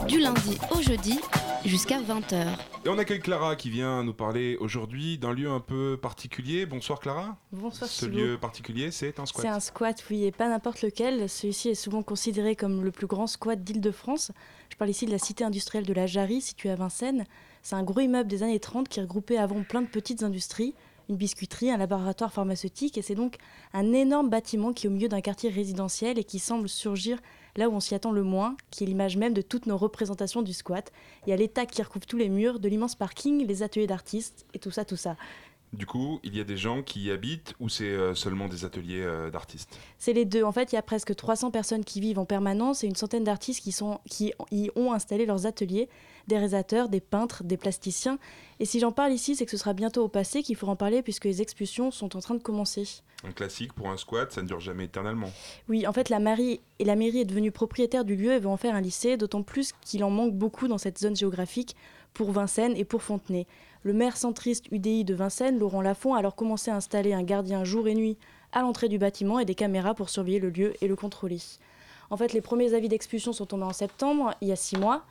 Du lundi au jeudi jusqu'à 20h. Et on accueille Clara qui vient nous parler aujourd'hui d'un lieu un peu particulier. Bonsoir Clara. Bonsoir, Ce lieu particulier, c'est un squat. C'est un squat, oui, et pas n'importe lequel. Celui-ci est souvent considéré comme le plus grand squat d'Île-de-France. Je parle ici de la cité industrielle de la Jarry, située à Vincennes. C'est un gros immeuble des années 30 qui regroupait avant plein de petites industries, une biscuiterie, un laboratoire pharmaceutique, et c'est donc un énorme bâtiment qui est au milieu d'un quartier résidentiel et qui semble surgir là où on s'y attend le moins, qui est l'image même de toutes nos représentations du squat. Il y a l'état qui recouvre tous les murs, de l'immense parking, les ateliers d'artistes, et tout ça, tout ça. Du coup, il y a des gens qui y habitent ou c'est euh, seulement des ateliers euh, d'artistes? C'est les deux. En fait, il y a presque 300 personnes qui vivent en permanence et une centaine d'artistes qui, sont, qui y ont installé leurs ateliers, des réalisateurs, des peintres, des plasticiens. Et si j'en parle ici, c'est que ce sera bientôt au passé qu'il faut en parler puisque les expulsions sont en train de commencer. Un classique pour un squat, ça ne dure jamais éternellement. Oui, en fait, la mairie, et la mairie est devenue propriétaire du lieu et veut en faire un lycée, d'autant plus qu'il en manque beaucoup dans cette zone géographique pour Vincennes et pour Fontenay. Le maire centriste UDI de Vincennes, Laurent Lafont, a alors commencé à installer un gardien jour et nuit à l'entrée du bâtiment et des caméras pour surveiller le lieu et le contrôler. En fait, les premiers avis d'expulsion sont tombés en septembre, il y a six mois.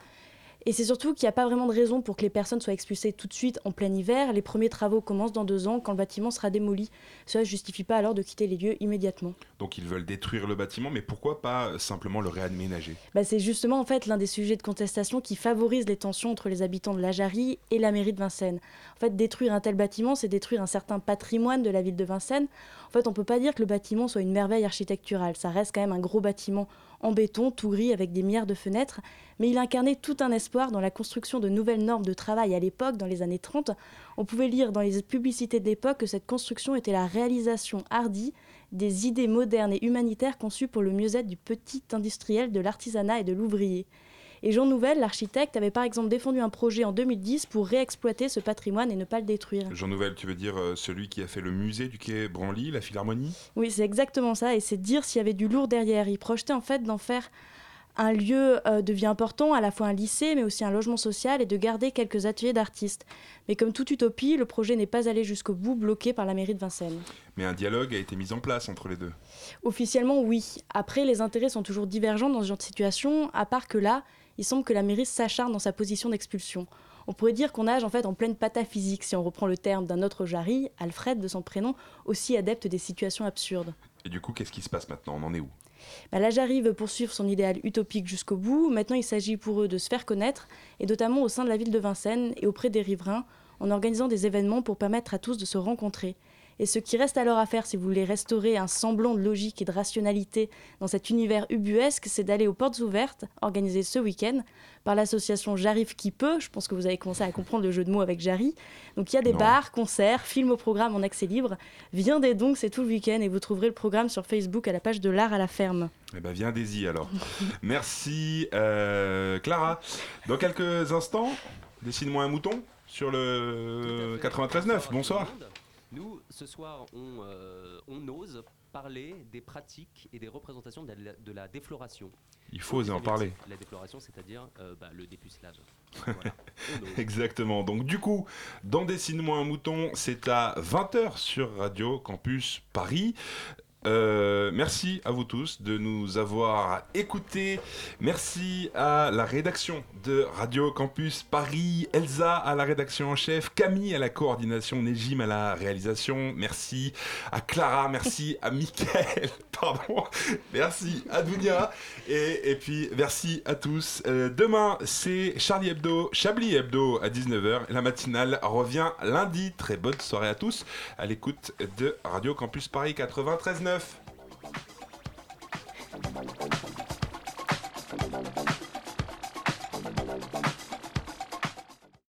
Et c'est surtout qu'il n'y a pas vraiment de raison pour que les personnes soient expulsées tout de suite en plein hiver. Les premiers travaux commencent dans deux ans quand le bâtiment sera démoli. Cela ne justifie pas alors de quitter les lieux immédiatement. Donc ils veulent détruire le bâtiment, mais pourquoi pas simplement le réaménager? Bah, c'est justement en fait l'un des sujets de contestation qui favorise les tensions entre les habitants de la Jarry et la mairie de Vincennes. En fait, détruire un tel bâtiment, c'est détruire un certain patrimoine de la ville de Vincennes. En fait, on peut pas dire que le bâtiment soit une merveille architecturale. Ça reste quand même un gros bâtiment en béton, tout gris avec des milliards de fenêtres, mais il incarnait tout un espoir dans la construction de nouvelles normes de travail à l'époque, dans les années 30. On pouvait lire dans les publicités de l'époque que cette construction était la réalisation hardie des idées modernes et humanitaires conçues pour le mieux-être du petit industriel, de l'artisanat et de l'ouvrier. Et Jean Nouvel, l'architecte, avait par exemple défendu un projet en 2010 pour réexploiter ce patrimoine et ne pas le détruire. Jean Nouvel, tu veux dire euh, celui qui a fait le musée du quai Branly, la Philharmonie? Oui, c'est exactement ça, et c'est dire s'il y avait du lourd derrière. Il projetait en fait d'en faire un lieu euh, de vie important, à la fois un lycée, mais aussi un logement social, et de garder quelques ateliers d'artistes. Mais comme toute utopie, le projet n'est pas allé jusqu'au bout, bloqué par la mairie de Vincennes. Mais un dialogue a été mis en place entre les deux. Officiellement, oui. Après, les intérêts sont toujours divergents dans ce genre de situation, à part que là, il semble que la mairie s'acharne dans sa position d'expulsion. On pourrait dire qu'on nage en fait en pleine pataphysique, si on reprend le terme d'un autre Jarry, Alfred de son prénom, aussi adepte des situations absurdes. Et du coup, qu'est-ce qui se passe maintenant? On en est où? Bah, la Jarry veut poursuivre son idéal utopique jusqu'au bout. Maintenant, il s'agit pour eux de se faire connaître, et notamment au sein de la ville de Vincennes et auprès des riverains, en organisant des événements pour permettre à tous de se rencontrer. Et ce qui reste alors à faire si vous voulez restaurer un semblant de logique et de rationalité dans cet univers ubuesque, c'est d'aller aux portes ouvertes, organisées ce week-end par l'association J'arrive qui peut. Je pense que vous avez commencé à comprendre le jeu de mots avec Jarry. Donc il y a des Non. bars, concerts, films au programme en accès libre. Viendez donc, c'est tout le week-end et vous trouverez le programme sur Facebook à la page de l'art à la ferme. Eh ben, viens y alors. [LAUGHS] Merci euh, Clara. Dans quelques instants, dessine-moi un mouton sur le 93.9. Bonsoir. Nous, ce soir, on, euh, on ose parler des pratiques et des représentations de la, de la défloration. Il faut oser en parler. La défloration, c'est-à-dire euh, bah, le dépucelage. [LAUGHS] Voilà. Exactement. Donc du coup, dans Dessine-moi un mouton, c'est à 20h sur Radio Campus Paris. Euh, merci à vous tous de nous avoir écoutés. Merci à la rédaction de Radio Campus Paris, Elsa à la rédaction en chef, Camille à la coordination, Nejim à la réalisation. Merci à Clara, merci à Mickaël, [LAUGHS] pardon, merci à Dounia et, et puis merci à tous. Euh, demain, c'est Charlie Hebdo, Chablis Hebdo à 19h. La matinale revient lundi. Très bonne soirée à tous à l'écoute de Radio Campus Paris 93.9 neuf.